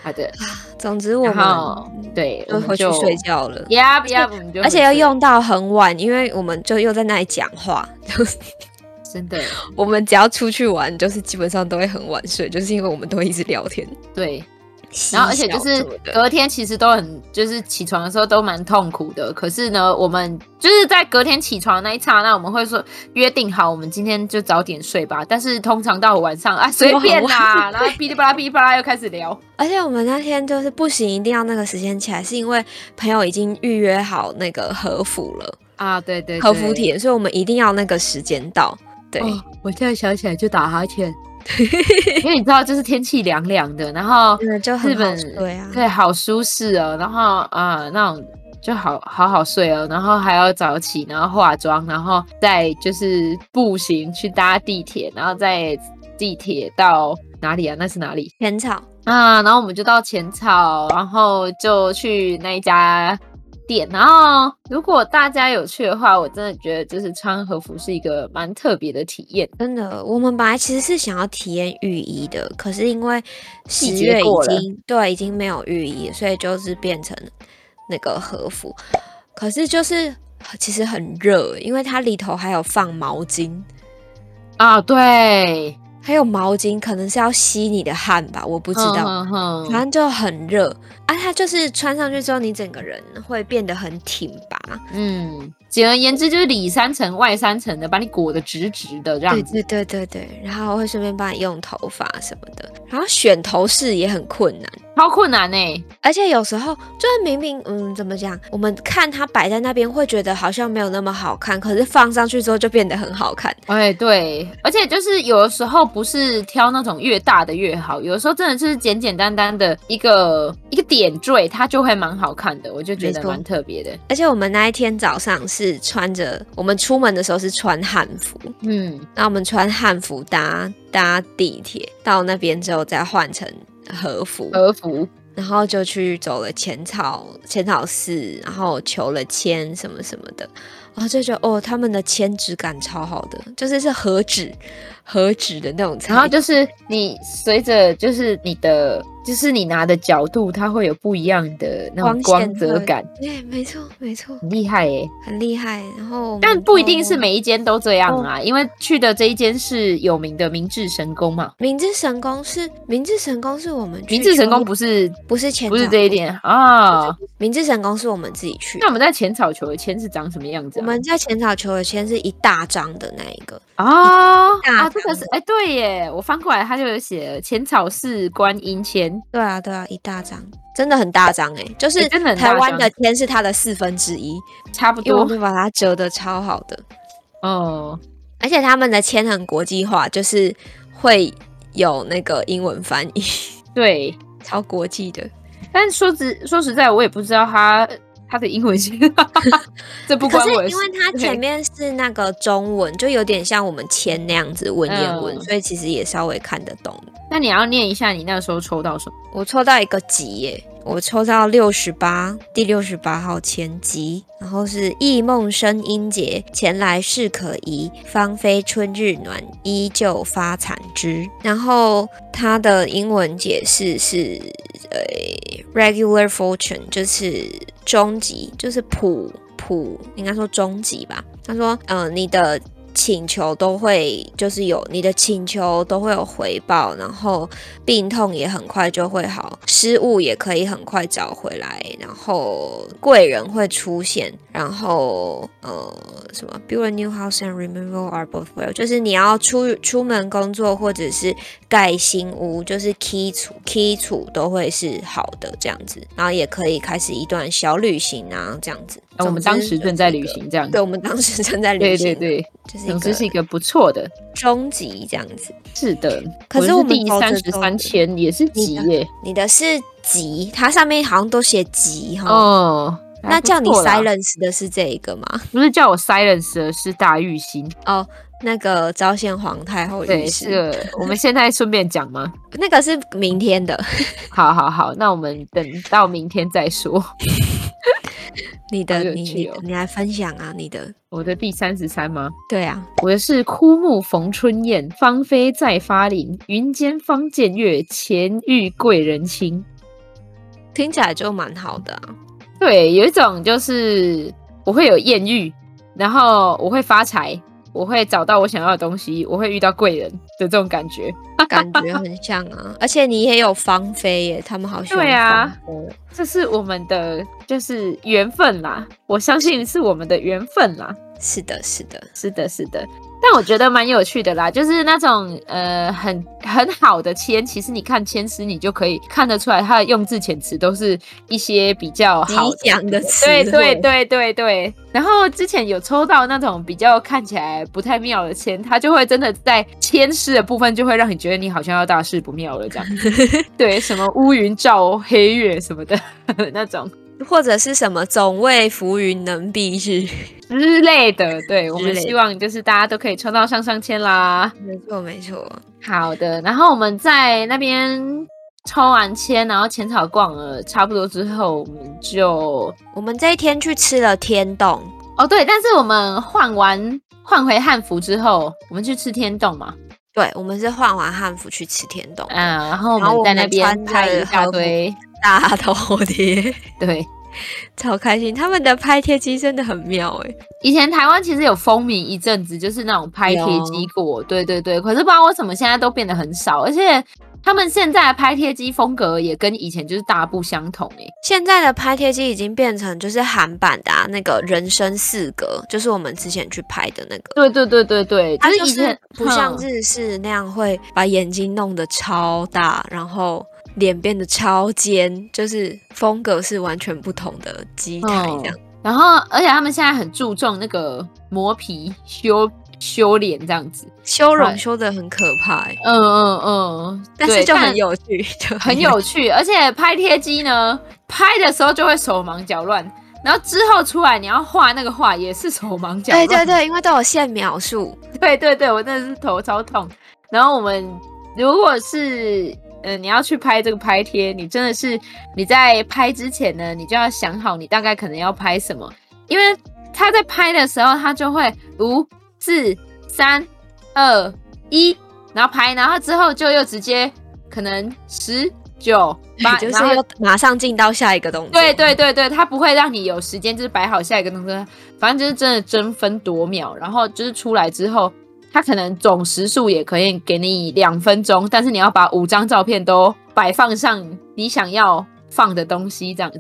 好的，总之我们对我回去睡觉了。呀呀，而且要用到很晚，因为我们就又在那里讲话。[laughs] 真的，我们只要出去玩，就是基本上都会很晚睡，就是因为我们都会一直聊天。对，然后而且就是隔天其实都很，就是起床的时候都蛮痛苦的。可是呢，我们就是在隔天起床那一刹那，我们会说约定好，我们今天就早点睡吧。但是通常到晚上 [laughs] 啊，随便啦，然后噼里啪啦噼里啪啦又开始聊。而且我们那天就是不行，一定要那个时间起来，是因为朋友已经预约好那个和服了啊，对对，对，和服帖，所以我们一定要那个时间到。对、哦，我现在想起来就打哈欠，[laughs] 因为你知道，就是天气凉凉的，然后日本对啊，对，好舒适哦，然后啊、呃，那种就好好好睡哦，然后还要早起，然后化妆，然后再就是步行去搭地铁，然后再地铁到哪里啊？那是哪里？浅草啊，然后我们就到浅草，然后就去那一家。点，然后如果大家有去的话，我真的觉得就是穿和服是一个蛮特别的体验。真的，我们本来其实是想要体验浴衣的，可是因为十月已经对已经没有浴衣，所以就是变成那个和服。可是就是其实很热，因为它里头还有放毛巾啊，对，还有毛巾，可能是要吸你的汗吧，我不知道，反正就很热。啊，它就是穿上去之后，你整个人会变得很挺拔。嗯，简而言之就是里三层外三层的，把你裹得直直的这样子。对对对对对，然后会顺便帮你用头发什么的，然后选头饰也很困难，超困难呢、欸。而且有时候就是明明嗯，怎么讲，我们看它摆在那边会觉得好像没有那么好看，可是放上去之后就变得很好看。哎，对，而且就是有的时候不是挑那种越大的越好，有的时候真的是简简单单的一个一个点。点缀它就会蛮好看的，我就觉得蛮特别的。而且我们那一天早上是穿着，我们出门的时候是穿汉服，嗯，那我们穿汉服搭搭地铁到那边之后再换成和服，和服，然后就去走了浅草浅草寺，然后求了签什么什么的，然后就觉得哦，他们的签质感超好的，就是是和纸和纸的那种，然后就是你随着就是你的。就是你拿的角度，它会有不一样的那种光泽感。对，没错，没错，很厉害耶，很厉害。然后，但不一定是每一间都这样啊，哦、因为去的这一间是有名的明治神宫嘛。明治神宫是明治神宫是我们去明治神宫不是不是前，不是这一点啊。明治神宫是我们自己去。那我们在浅草求的签是长什么样子、啊？我们在浅草求的签是一大张的那一个啊啊，这个是哎、欸、对耶，我翻过来它就有写浅草寺观音签。对啊，对啊，一大张，真的很大张哎，就是台湾的签是它的四分之一，差不多，我会把它折的超好的哦。而且他们的签很国际化，就是会有那个英文翻译，[laughs] 对，超国际的。但说实说实在，我也不知道他。他的英文是，[laughs] 这不关我可是。因为他前面是那个中文，就有点像我们签那样子文言文，嗯，所以其实也稍微看得懂。那你要念一下，你那时候抽到什么？我抽到一个吉耶，我抽到六十八，第六十八号前吉，然后是忆梦生音节，前来事可疑，芳菲春日暖，依旧发残枝。然后它的英文解释是，呃，regular fortune 就是。终极就是普普，应该说终极吧。他说，嗯、你的。请求都会就是有你的请求都会有回报，然后病痛也很快就会好，失误也可以很快找回来，然后贵人会出现，然后呃什么，build a new house and removal are both well，就是你要出出门工作或者是盖新屋，就是基础基础都会是好的这样子，然后也可以开始一段小旅行啊这样子。啊、我们当时正在旅行，这样子。对，我们当时正在旅行。对对对，就是总之是一个不错的终极这样子。是的，可是我们第三十三千也是级耶你。你的是级，它上面好像都写级哈。哦，那叫你 silence 的是这一个吗？不是叫我 silence 的是大玉心哦。那个昭宪皇太后对，是我们现在顺便讲吗？[laughs] 那个是明天的。[laughs] 好好好，那我们等到明天再说。你的，你你你来分享啊！你的，我的第三十三吗？对啊，我的是枯木逢春燕，芳菲再发林，云间方见月，前遇贵人亲。听起来就蛮好的啊。对，有一种就是我会有艳遇，然后我会发财。我会找到我想要的东西，我会遇到贵人的这种感觉，[laughs] 感觉很像啊！[laughs] 而且你也有芳菲耶，他们好喜欢。对啊，这是我们的就是缘分啦，我相信是我们的缘分啦。是的，是的，是的，是的。但我觉得蛮有趣的啦，就是那种呃很很好的签，其实你看签诗，你就可以看得出来，它的用字遣词都是一些比较好讲的词。对对对对对。然后之前有抽到那种比较看起来不太妙的签，它就会真的在签诗的部分就会让你觉得你好像要大事不妙了这样。对，什么乌云罩黑月什么的 [laughs] 那种。或者是什么总为浮云能蔽日 [laughs] 之类的，对，我们希望就是大家都可以抽到上上签啦。没错没错，好的。然后我们在那边抽完签，然后浅草逛了差不多之后，我们就我们这一天去吃了天洞哦，对。但是我们换完换回汉服之后，我们去吃天洞嘛？对，我们是换完汉服去吃天洞。嗯，然后我们在那边拍一大堆。大头贴，[laughs] 对，超开心。他们的拍贴机真的很妙哎。以前台湾其实有风靡一阵子，就是那种拍贴机过，对对对。可是不知道为什么现在都变得很少，而且他们现在的拍贴机风格也跟以前就是大不相同哎。现在的拍贴机已经变成就是韩版的啊，那个人生四格，就是我们之前去拍的那个。对对对对对，它就是不像日式那样会把眼睛弄得超大，然后。脸变得超尖，就是风格是完全不同的机台这样。哦、然后，而且他们现在很注重那个磨皮修修脸这样子，修容修的很可怕。嗯嗯嗯，但是就很有趣，就很有趣。而且拍贴机呢，拍的时候就会手忙脚乱，然后之后出来你要画那个画也是手忙脚乱。对对对，因为都有限描数。[laughs] 对对对，我真的是头超痛。然后我们如果是。呃，你要去拍这个拍贴，你真的是你在拍之前呢，你就要想好你大概可能要拍什么，因为他在拍的时候，他就会五四三二一，然后拍，然后之后就又直接可能十九八，[laughs] 就是又马上进到下一个动作。对对对对，他不会让你有时间就是摆好下一个动作，反正就是真的争分夺秒，然后就是出来之后。他可能总时数也可以给你两分钟，但是你要把五张照片都摆放上你想要放的东西，这样子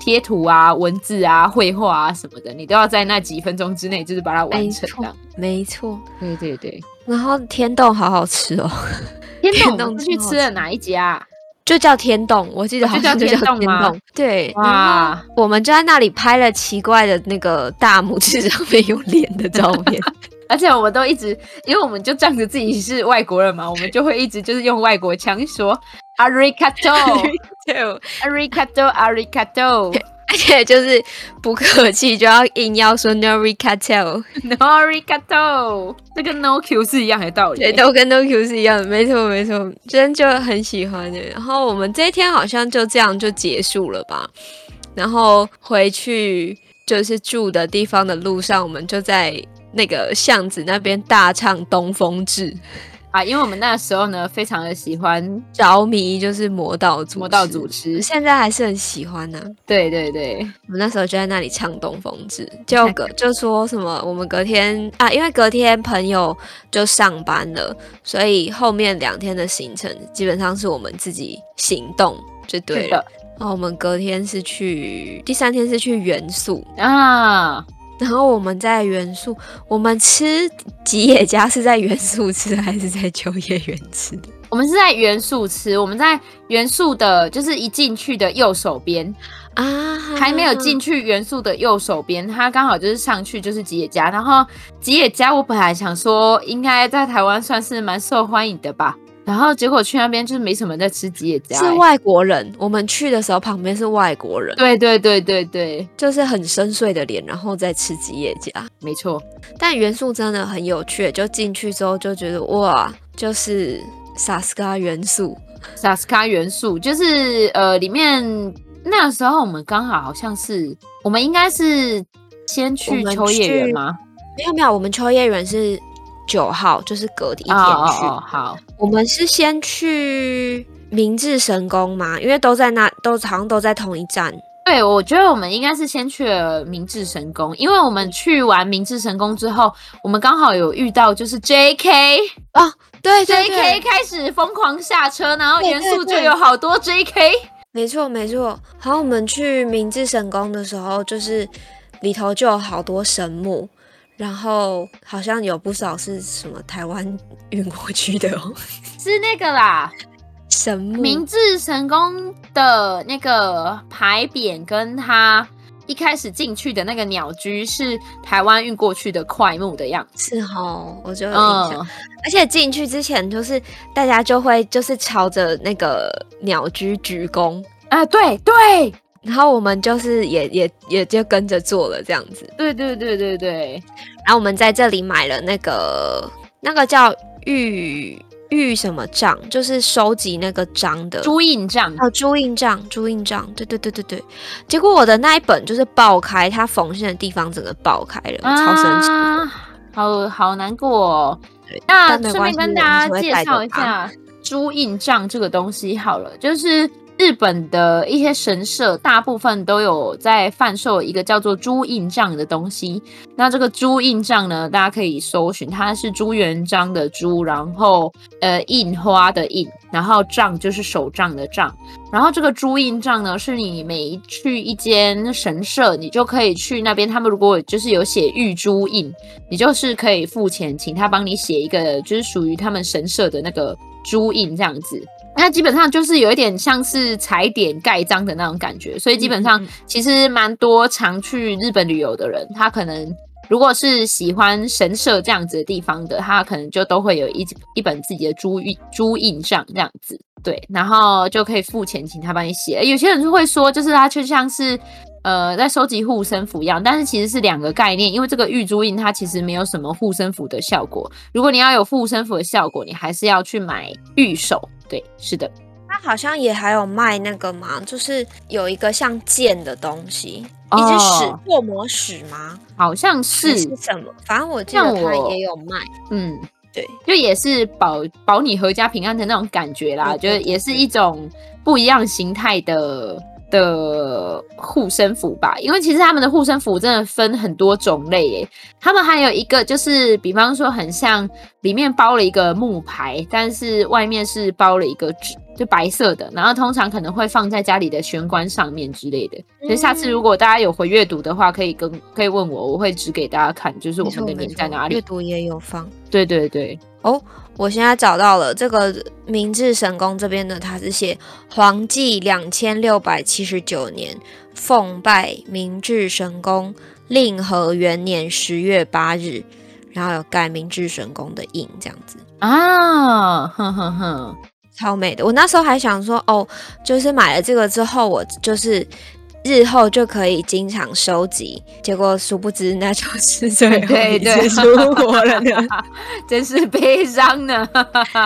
贴图啊、文字啊、绘画啊什么的，你都要在那几分钟之内就是把它完成。这样没错，对对对。然后天洞好好吃哦，[laughs] 天丼是去吃了哪一家？就叫天洞，我记得好像就叫天洞。对，哇，我们就在那里拍了奇怪的那个大拇指上面有脸的照片。[laughs] 而且我们都一直，因为我们就仗着自己是外国人嘛，我们就会一直就是用外国腔说 arigato，arigato，arigato，[laughs] 而且就是不客气就要硬要说 norigato，norigato，[laughs] 这跟 no q 是一样的道理，对，都跟 no q 是一样的，没错没错，真就很喜欢的。然后我们这一天好像就这样就结束了吧，然后回去就是住的地方的路上，我们就在。那个巷子那边大唱《东风志》啊，因为我们那时候呢非常的喜欢着迷，就是魔道魔道祖师，现在还是很喜欢呢、啊。对对对，我们那时候就在那里唱《东风志》，就隔 [laughs] 就说什么我们隔天啊，因为隔天朋友就上班了，所以后面两天的行程基本上是我们自己行动就对了。然后我们隔天是去，第三天是去元素。啊。然后我们在元素，我们吃吉野家是在元素吃还是在秋叶原吃的？我们是在元素吃，我们在元素的，就是一进去的右手边啊，还没有进去元素的右手边，它刚好就是上去就是吉野家。然后吉野家，我本来想说应该在台湾算是蛮受欢迎的吧，然后结果去那边就是没什么在吃吉野家，欸，是外国人。我们去的时候旁边是外国人，对对对对对，就是很深邃的脸，然后再吃吉野家，没错。但元素真的很有趣，就进去之后就觉得哇，就是。萨斯卡元素，萨斯卡元素就是呃，里面那时候我们刚好好像是，我们应该是先去秋叶原吗？没有没有，我们秋叶原是九号，就是隔一天去。哦哦。好，我们是先去明治神宫嘛，因为都在那，都好像都在同一站。对，我觉得我们应该是先去了明治神宫，因为我们去完明治神宫之后，我们刚好有遇到就是 J.K. 啊。对，对，对，J.K. 开始疯狂下车，然后元素就有好多 J.K. 没错，没错。然后我们去明治神宫的时候，就是里头就有好多神木，然后好像有不少是什么台湾运过去的哦，[laughs] 是那个啦，神木。明治神宫的那个牌匾跟它。一开始进去的那个鸟居是台湾运过去的快木的样子，是哦，我就有印象。嗯、而且进去之前，就是大家就会就是朝着那个鸟居鞠躬啊，对对。然后我们就是也也也就跟着做了这样子，对对对对对。然后我们在这里买了那个那个叫玉。玉什么杖，就是收集那个章的朱印杖哦，朱印杖，朱印杖，对对对对对。结果我的那一本就是爆开，它缝线的地方整个爆开了，啊、超神奇，好好难过哦。那顺便跟大家介绍一下朱印杖这个东西好了，就是。日本的一些神社大部分都有在贩售一个叫做朱印杖的东西。那这个朱印杖呢，大家可以搜寻，它是朱元璋的朱，然后呃印花的印，然后杖就是手杖的杖。然后这个朱印杖呢，是你每去一间神社，你就可以去那边，他们如果就是有写御朱印，你就是可以付钱，请他帮你写一个，就是属于他们神社的那个朱印这样子。那基本上就是有一点像是踩点盖章的那种感觉，所以基本上其实蛮多常去日本旅游的人，他可能如果是喜欢神社这样子的地方的，他可能就都会有一一本自己的朱印朱印上这样子，对，然后就可以付钱请他帮你写。有些人就会说，就是他就像是。呃，在收集护身符一样，但是其实是两个概念，因为这个玉珠印它其实没有什么护身符的效果。如果你要有护身符的效果，你还是要去买御守。对，是的。它好像也还有卖那个嘛，就是有一个像剑的东西，一只屎破魔屎吗？好像是。是什么？反正我记得它也有卖。嗯，对，就也是保保你阖家平安的那种感觉啦，就是也是一种不一样形态的。的护身符吧，因为其实他们的护身符真的分很多种类耶。他们还有一个就是，比方说很像里面包了一个木牌，但是外面是包了一个纸，就白色的。然后通常可能会放在家里的玄关上面之类的。所以下次如果大家有回阅读的话，可以跟可以问我，我会指给大家看，就是我们的脸在哪里。阅读也有放。对对对。哦，我现在找到了这个明治神宫这边呢，它是写皇纪两千六百七十九年奉拜明治神宫令和元年十月八日，然后有盖明治神宫的印，这样子啊，哼哼哼，超美的。我那时候还想说，哦，就是买了这个之后，我就是。日后就可以经常收集，结果殊不知那就是最后 [laughs] 一次出国了呢，[laughs] 真是悲伤呢。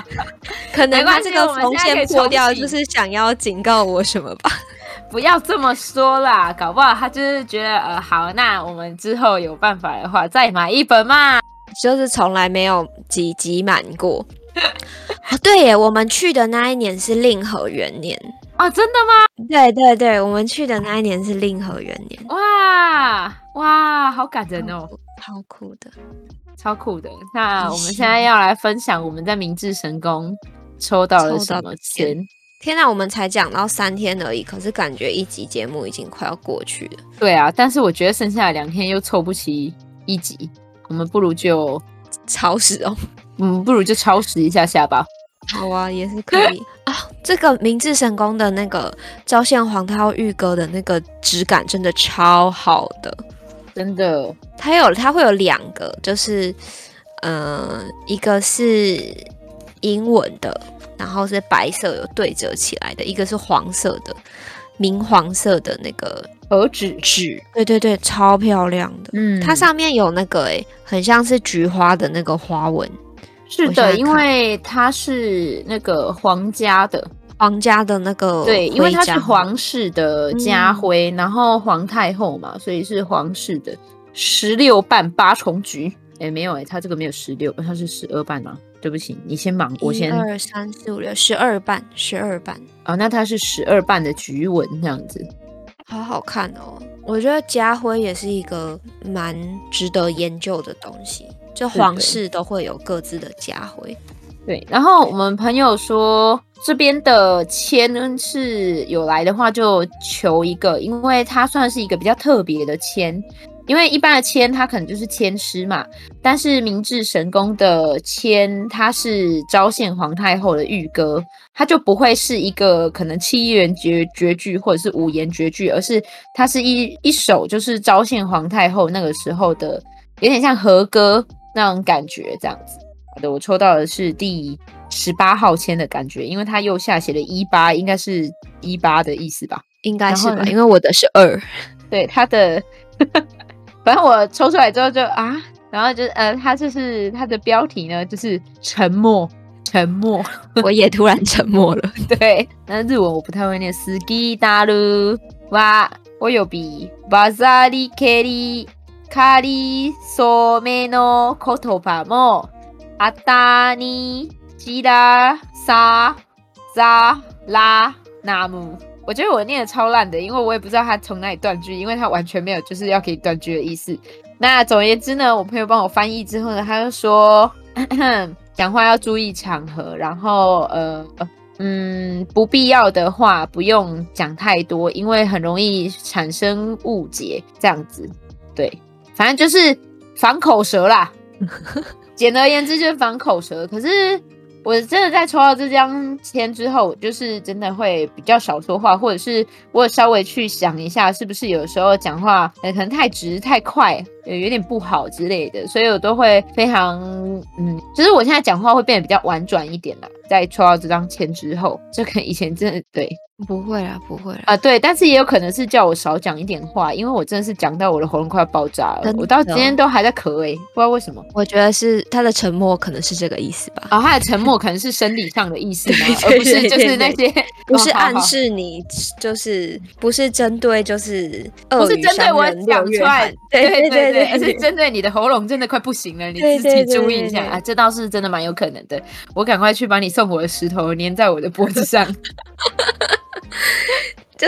[laughs] 可能他这个缝线破掉，就是想要警告我什么吧？不要这么说啦，搞不好他就是觉得呃好，那我们之后有办法的话再买一本嘛，就是从来没有集集满过。啊，对耶，我们去的那一年是令和元年。啊，真的吗？对对对，我们去的那一年是令和元年。哇哇，好感人哦，超酷的，超酷的。那我们现在要来分享我们在明治神宫抽到了什么签？天哪，我们才讲到三天而已，可是感觉一集节目已经快要过去了。对啊，但是我觉得剩下的两天又凑不齐一集，我们不如就超时哦。嗯，不如就超时一下下吧。好啊，也是可以 [laughs] 啊。这个明治神宫的那个昭宪皇太后御歌的那个质感真的超好的，真的。它有它会有两个，就是呃，一个是英文的，然后是白色有对折起来的，一个是黄色的，明黄色的那个和纸纸。对对对，超漂亮的。嗯，它上面有那个哎，很像是菊花的那个花纹。是的，因为它是那个皇家的，皇家的那个对，因为它是皇室的家徽，嗯、然后皇太后嘛，所以是皇室的十六瓣八重菊。哎，没有哎，它这个没有十六，它是十二瓣啊？对不起，你先忙，我先。一二三四五六，十二瓣，十二瓣。哦，那它是十二瓣的菊纹这样子，好好看哦。我觉得家徽也是一个蛮值得研究的东西。就皇室都会有各自的家徽，对。然后我们朋友说这边的签是有来的话就求一个，因为它算是一个比较特别的签。因为一般的签它可能就是签诗嘛，但是明治神宫的签它是昭宪皇太后的御歌，它就不会是一个可能七言绝绝句或者是五言绝句，而是它是一一首就是昭宪皇太后那个时候的，有点像和歌。那种感觉，这样子。好的，我抽到的是第十八号签的感觉，因为它右下写的一八，应该是一八的意思吧？应该是吧，因为我的是二。[laughs] 对，它的，[laughs] 反正我抽出来之后就啊，然后就呃，它就是它的标题呢，就是沉默，沉默。[laughs] 我也突然沉默了。对，那日文我不太会念。斯基达鲁哇，我有笔。巴萨里凯里。卡里索梅诺科托帕莫阿达尼吉拉萨扎拉纳姆，我觉得我念的超烂的，因为我也不知道他从哪里断句，因为他完全没有就是要给你断句的意思。那总而言之呢，我朋友帮我翻译之后呢，他就说 [coughs] 讲话要注意场合，然后呃嗯不必要的话不用讲太多，因为很容易产生误解，这样子对。反正就是防口舌啦，[laughs] 简而言之就是防口舌。可是我真的在抽到这张签之后，就是真的会比较少说话，或者是我稍微去想一下，是不是有时候讲话可能太直太快，有点不好之类的，所以我都会非常嗯，就是我现在讲话会变得比较婉转一点啦。在抽到这张签之后，就可能以前真的对。[laughs] 不会啦，不会啦啊，对，但是也有可能是叫我少讲一点话，因为我真的是讲到我的喉咙快要爆炸了，我到今天都还在咳诶、欸，不知道为什么。我觉得是他的沉默可能是这个意思吧？[laughs] 啊、哦，他的沉默可能是生理上的意思吗？而不是就是那些 [laughs] 不是暗示你，就是不是针对就是不是针对我讲出来，对对对对，[laughs] 而且针对你的喉咙真的快不行了，你自己注意一下啊，这倒是真的蛮有可能的。我赶快去把你送我的石头粘在我的脖子上。[laughs] 就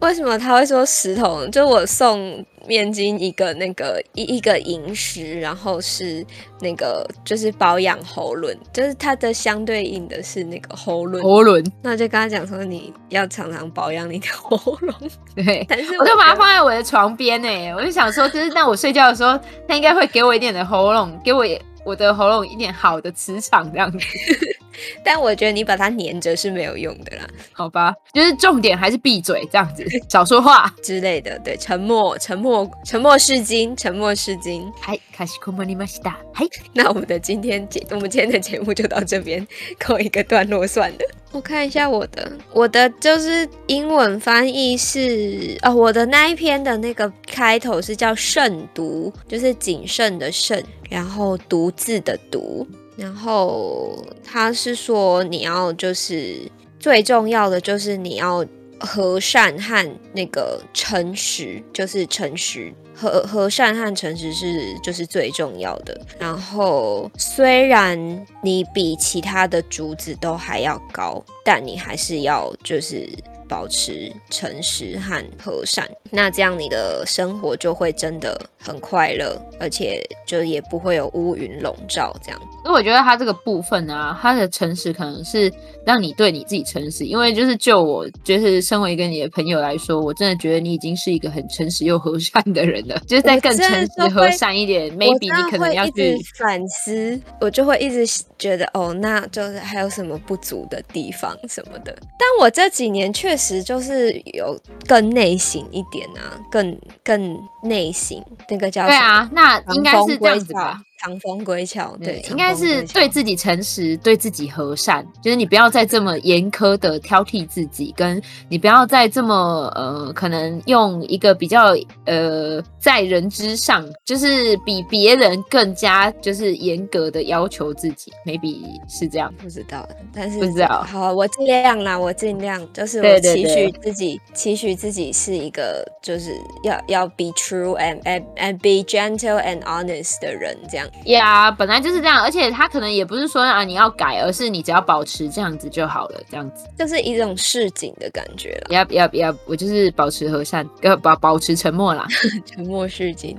为什么他会说石头？就我送面筋一个那个一一个银石，然后是那个就是保养喉轮，就是它的相对应的是那个喉轮。喉轮，那就跟他讲说你要常常保养你的喉咙。[laughs] 对，但是我，我就把它放在我的床边呢，我就想说，就是那我睡觉的时候，他应该会给我一点的喉咙，给我我的喉咙一点好的磁场这样子。[laughs] 但我觉得你把它黏着是没有用的啦，好吧？就是重点还是闭嘴这样子，少说话[laughs] 之类的。对，沉默，沉默，沉默是金，沉默是金。嗨，かしこまりました。嗨，那我们的今天节，我们今天的节目就到这边告一个段落算了。我看一下我的，我的就是英文翻译是哦，我的那一篇的那个开头是叫慎独，就是谨慎的慎，然后独自的独。 然后他是说，你要就是最重要的就是你要和善和那个诚实，就是诚实和和善和诚实是就是最重要的。然后虽然你比其他的竹子都还要高，但你还是要就是保持诚实和和善，那这样你的生活就会真的很快乐，而且就也不会有乌云笼罩。这样，因为我觉得他这个部分啊，他的诚实可能是让你对你自己诚实，因为就是就我就是身为一个你的朋友来说，我真的觉得你已经是一个很诚实又和善的人了，[laughs] 就是再更诚实和善一点，maybe 你可能要去反思，我就会一直觉得哦，那就是还有什么不足的地方什么的。但我这几年确实就是有更内省一点啊，更更内省，那个叫什么？对啊，那应该是这样子吧。长风归桥，对，应该是对自己诚实，对自己和善，就是你不要再这么严苛的挑剔自己，跟你不要再这么呃，可能用一个比较呃，在人之上，就是比别人更加就是严格的要求自己，maybe 是这样，不知道，但是不知道。好，我尽量啦，我尽量，就是我期许自己，期许自己是一个就是要要 be true and and and be gentle and honest 的人，这样。呀，yeah, 本来就是这样，而且他可能也不是说啊你要改，而是你只要保持这样子就好了，这样子就是一种市井的感觉了。要要要，我就是保持和善，要保保持沉默啦，[laughs] 沉默是金，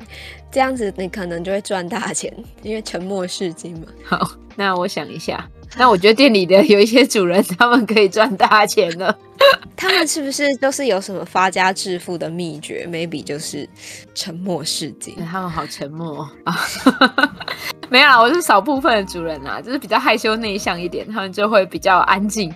这样子你可能就会赚大钱，因为沉默是金嘛。好，那我想一下，那我觉得店里的有一些主人，他们可以赚大钱了。[laughs] 他们是不是都是有什么发家致富的秘诀？Maybe 就是沉默是金。他们好沉默啊！[laughs] 没有啦，我是少部分的主人啊，就是比较害羞内向一点，他们就会比较安静。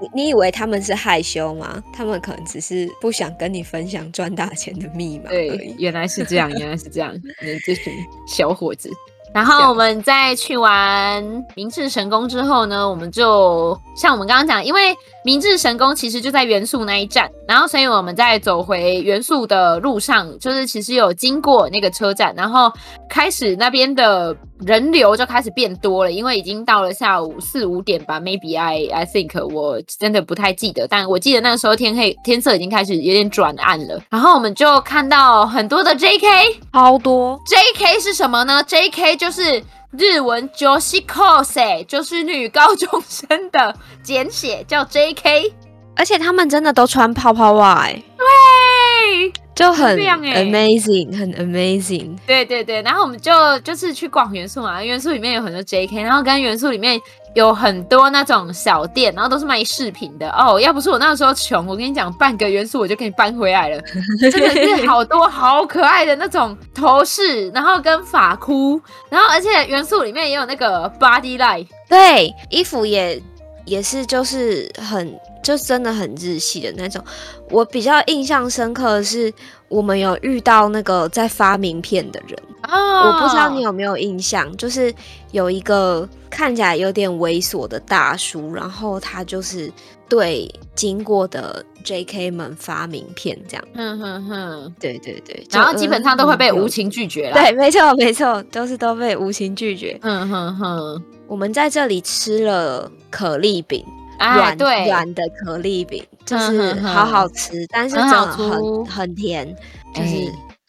你你以为他们是害羞吗？他们可能只是不想跟你分享赚大钱的密码。对，原来是这样，原来是这样。[laughs] 你这群小伙子。然后我们在去完明治神宫之后呢，我们就像我们刚刚讲，因为明治神宫其实就在原宿那一站，然后所以我们在走回原宿的路上，就是其实有经过那个车站，然后开始那边的人流就开始变多了，因为已经到了下午四五点吧，maybe I I think 我真的不太记得，但我记得那时候天黑，天色已经开始有点转暗了，然后我们就看到很多的 JK，超多。JK 是什么呢？JK 就是日文 Joshikose，就是女高中生的简写，叫 JK。而且他们真的都穿泡泡袜，哎，对，就很 amazing，很 amazing。对对对，然后我们就就是去逛元素嘛，元素里面有很多 JK，然后跟元素里面有很多那种小店，然后都是卖饰品的哦。要不是我那个时候穷，我跟你讲，半个元素我就给你搬回来了，真的是好多好可爱的那种头饰，然后跟发箍，然后而且元素里面也有那个 body light，[laughs] 对，衣服也也是就是很。就真的很日系的那种。我比较印象深刻的是，我们有遇到那个在发名片的人。我不知道你有没有印象，就是有一个看起来有点猥琐的大叔，然后他就是对经过的 JK 们发名片，这样。嗯哼哼，对对对，然后基本上都会被无情拒绝了。对，没错没错，都是都被无情拒绝。嗯哼哼，我们在这里吃了可丽饼。软软、哎、的可丽饼就是好好吃，嗯、但是真的很很，很甜，就是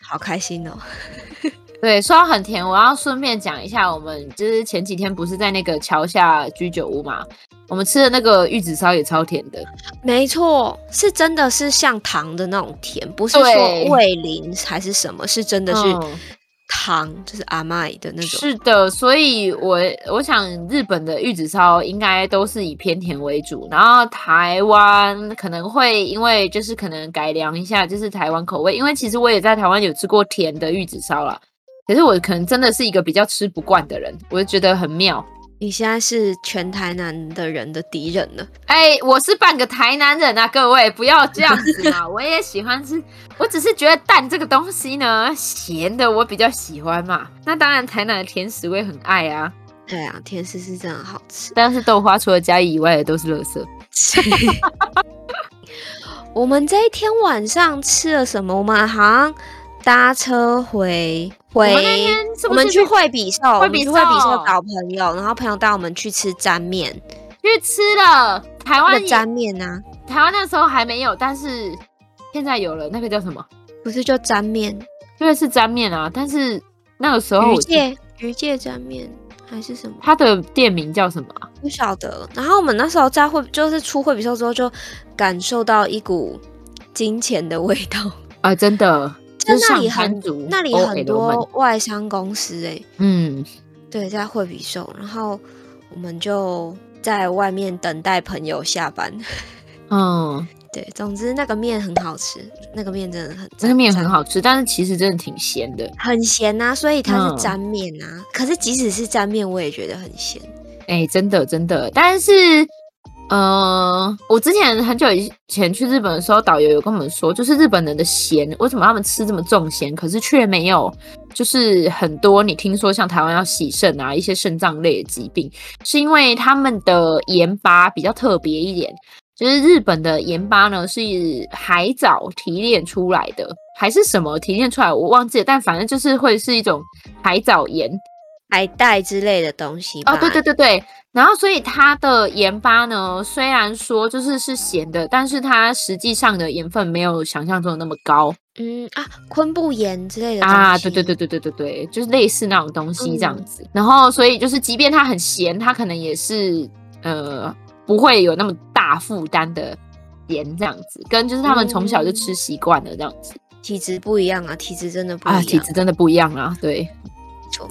好开心哦。[laughs] 对，说到很甜，我要顺便讲一下，我们就是前几天不是在那个桥下居酒屋嘛，我们吃的那个玉子烧也超甜的。没错，是真的是像糖的那种甜，不是说味淋还是什么，是真的是。嗯糖就是阿麦的那种，是的，所以我我想日本的玉子烧应该都是以偏甜为主，然后台湾可能会因为就是可能改良一下，就是台湾口味，因为其实我也在台湾有吃过甜的玉子烧啦，可是我可能真的是一个比较吃不惯的人，我就觉得很妙。你现在是全台南的人的敌人了。哎、欸，我是半个台南人啊，各位不要这样子嘛。[laughs] 我也喜欢吃，我只是觉得蛋这个东西呢，咸的我比较喜欢嘛。那当然，台南的甜食我也很爱啊。对啊，甜食是真的好吃。但是豆花除了嘉义以外的都是垃圾。我们这一天晚上吃了什么？我们好像搭车回。回我，们去惠比寿，惠比寿找朋友，然后朋友带我们去吃沾面，去吃了台湾的沾面啊。台湾那时候还没有，但是现在有了。那个叫什么？不是就沾面？对，是沾面啊。但是那个时候，鱼介鱼介沾面还是什么？它的店名叫什么？不晓得。然后我们那时候在惠，就是出惠比寿之后，就感受到一股金钱的味道啊！真的，就那里很那里很多外商公司哎、欸，嗯，对，在惠比寿，然后我们就在外面等待朋友下班。[laughs] 嗯，对，总之那个面很好吃，那个面真的很，那个面很好吃，但是其实真的挺咸的，很咸啊，所以它是沾面啊。嗯、可是即使是沾面，我也觉得很咸。哎、欸，真的真的，但是，呃，我之前很久以前去日本的时候，导游有跟我们说，就是日本人的咸，为什么他们吃这么重咸，可是却没有，就是很多你听说像台湾要洗肾啊，一些肾脏类的疾病，是因为他们的盐巴比较特别一点。就是日本的盐巴呢，是海藻提炼出来的，还是什么提炼出来？我忘记了，但反正就是会是一种海藻盐、海带之类的东西。哦，对对对对。然后，所以它的盐巴呢，虽然说就是是咸的，但是它实际上的盐分没有想象中的那么高。嗯啊，昆布盐之类的啊，对对对对对对对，就是类似那种东西这样子。嗯、然后，所以就是即便它很咸，它可能也是呃。不会有那么大负担的盐这样子，跟就是他们从小就吃习惯了这样子，嗯、体质不一样啊，体质真的不一样，啊，体质真的不一样啊，对，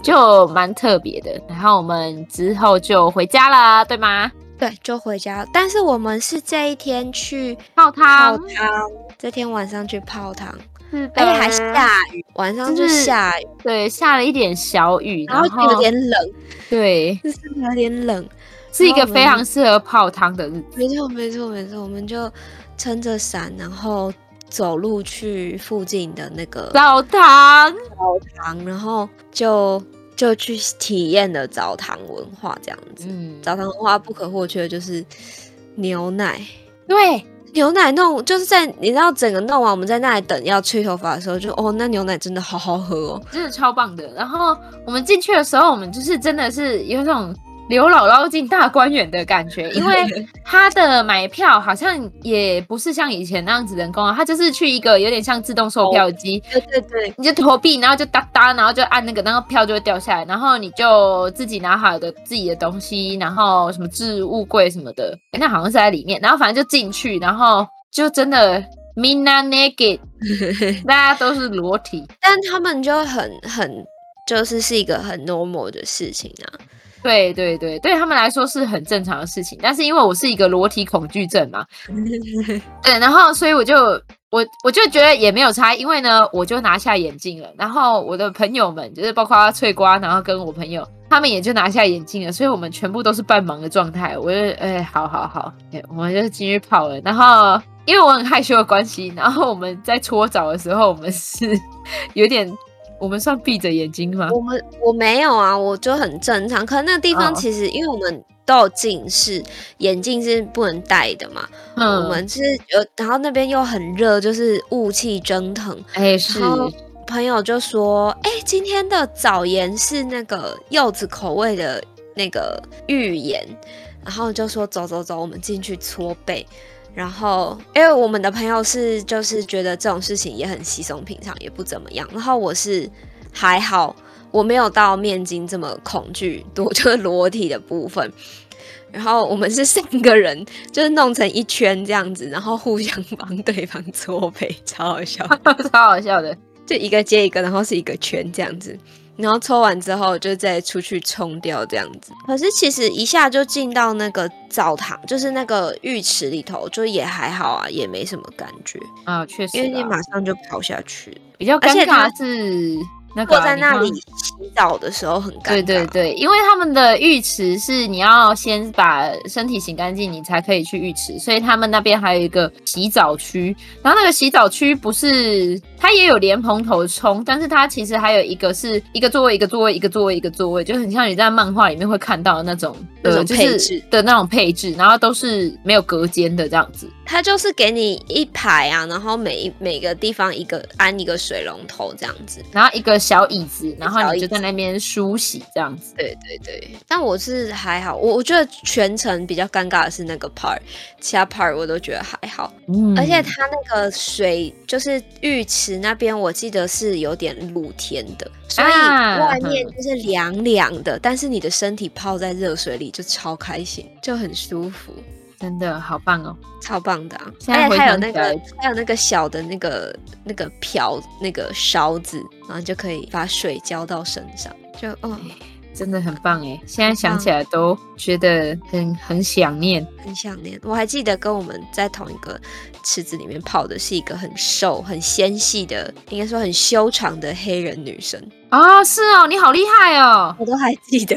就蛮特别的。然后我们之后就回家了，对吗？对，就回家。但是我们是这一天去泡汤，泡汤，这天晚上去泡汤，是的，而且还下雨，晚上就下雨，对，下了一点小雨，然后，然后有点冷，对，就是有点冷。是一个非常适合泡汤的日子。没错，没错，没错。我们就撑着伞，然后走路去附近的那个澡堂，澡堂，然后就就去体验了澡堂文化这样子。嗯，澡堂文化不可或缺的就是牛奶。对，牛奶弄就是在你知道整个弄完，我们在那里等要吹头发的时候就，就哦，那牛奶真的好好喝哦，真的超棒的。然后我们进去的时候，我们就是真的是有这种。刘姥姥进大观园的感觉，[laughs] 因为他的买票好像也不是像以前那样子人工啊，他就是去一个有点像自动售票机，对对对，你就投币，然后就哒哒，然后就按那个，那个票就会掉下来，然后你就自己拿好的自己的东西，然后什么置物柜什么的，那好像是在里面，然后反正就进去，然后就真的 mina naked，[laughs] 大家都是裸体，但他们就很很就是是一个很 normal 的事情啊。对对对，对他们来说是很正常的事情，但是因为我是一个裸体恐惧症嘛，[laughs] 对，然后所以我就我我就觉得也没有差，因为呢，我就拿下眼镜了，然后我的朋友们就是包括翠瓜，然后跟我朋友，他们也就拿下眼镜了，所以我们全部都是半盲的状态。我就哎，好好好，我们就进去泡了。然后因为我很害羞的关系，然后我们在搓澡的时候，我们是 [laughs] 有点。我们算闭着眼睛吗？我们我没有啊，我就很正常。可是那个地方其实，因为我们都有近视，眼镜是不能戴的嘛。嗯，我们是有，然后那边又很热，就是雾气蒸腾。哎，是。朋友就说：“哎，今天的早盐是那个柚子口味的那个芋盐。”然后就说：“走走走，我们进去搓背。”然后，因为我们的朋友是就是觉得这种事情也很稀松平常，也不怎么样。然后我是还好，我没有到面筋这么恐惧多就是裸体的部分。[laughs] 然后我们是三个人，就是弄成一圈这样子，然后互相帮对方搓背，超好笑，[laughs] 超好笑的，就一个接一个，然后是一个圈这样子。然后抽完之后就再出去冲掉这样子，可是其实一下就进到那个澡堂，就是那个浴池里头，就也还好啊，也没什么感觉啊，确实，因为你马上就跑下去，比较尴尬是。那个、坐在那里洗澡的时候很尴尬。对对对，因为他们的浴池是你要先把身体洗干净，你才可以去浴池，所以他们那边还有一个洗澡区。然后那个洗澡区不是，它也有莲蓬头冲，但是它其实还有一个是一个座位一个座位一个座位一个座位，就很像你在漫画里面会看到的那种那种配置、就是、的那种配置，然后都是没有隔间的这样子。它就是给你一排啊，然后每一每个地方一个安一个水龙头这样子，然后一个小椅子，然后你就在那边梳洗这样子。对对对，但我是还好，我我觉得全程比较尴尬的是那个 part，其他 part 我都觉得还好。嗯，而且它那个水就是浴池池那边我记得是有点露天的，所以外面就是凉凉的，啊、但是你的身体泡在热水里就超开心，就很舒服。真的好棒哦，超棒的啊！而且还有那个还有那个小的那个那个瓢那个勺子，然后就可以把水浇到身上，就哦。[laughs] 真的很棒哎！现在想起来都觉得很很想念，很想念。我还记得跟我们在同一个池子里面泡的是一个很瘦、很纤细的，应该说很修长的黑人女生啊！是哦，你好厉害哦！我都还记得，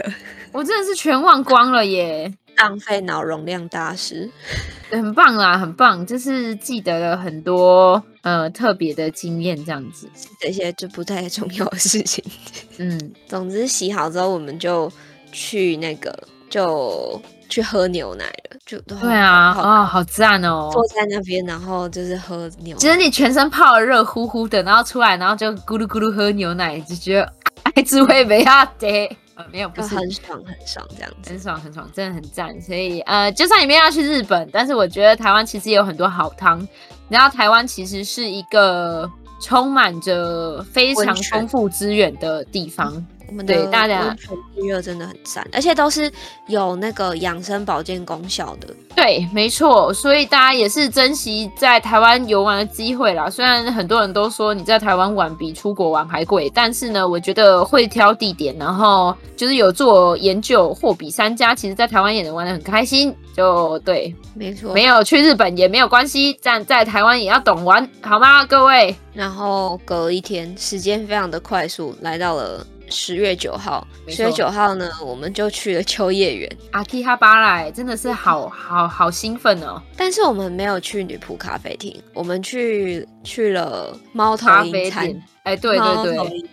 我真的是全忘光了耶！浪费脑容量大师，[laughs] 很棒啦，很棒，就是记得了很多呃特别的经验，这样子，这些就不太重要的事情。[laughs] 嗯，总之洗好之后，我们就去那个，就去喝牛奶了，就对啊，啊、哦，好赞哦，坐在那边，然后就是喝牛奶。其实你全身泡了热乎乎的，然后出来，然后就咕噜咕噜喝牛奶，就觉得 [laughs] 爱滋味没阿得。没有，不是很爽，很爽这样子，很爽，很爽，真的很赞。所以，呃，就算你们要去日本，但是我觉得台湾其实也有很多好汤。然后，台湾其实是一个充满着非常丰富资源的地方。[laughs] 我们的温泉地热真的很赞，而且都是有那个养生保健功效的。对，没错，所以大家也是珍惜在台湾游玩的机会啦。虽然很多人都说你在台湾玩比出国玩还贵，但是呢，我觉得会挑地点，然后就是有做研究，货比三家，其实在台湾也能玩的很开心。就对，没错，没有去日本也没有关系，但在台湾也要懂玩，好吗，各位？然后隔一天，时间非常的快速，来到了。十月九号，十月九号呢，我们就去了秋叶原。阿基哈巴莱真的是好好好兴奋哦！但是我们没有去女仆咖啡厅，我们去去了猫头鹰餐。哎，对对对。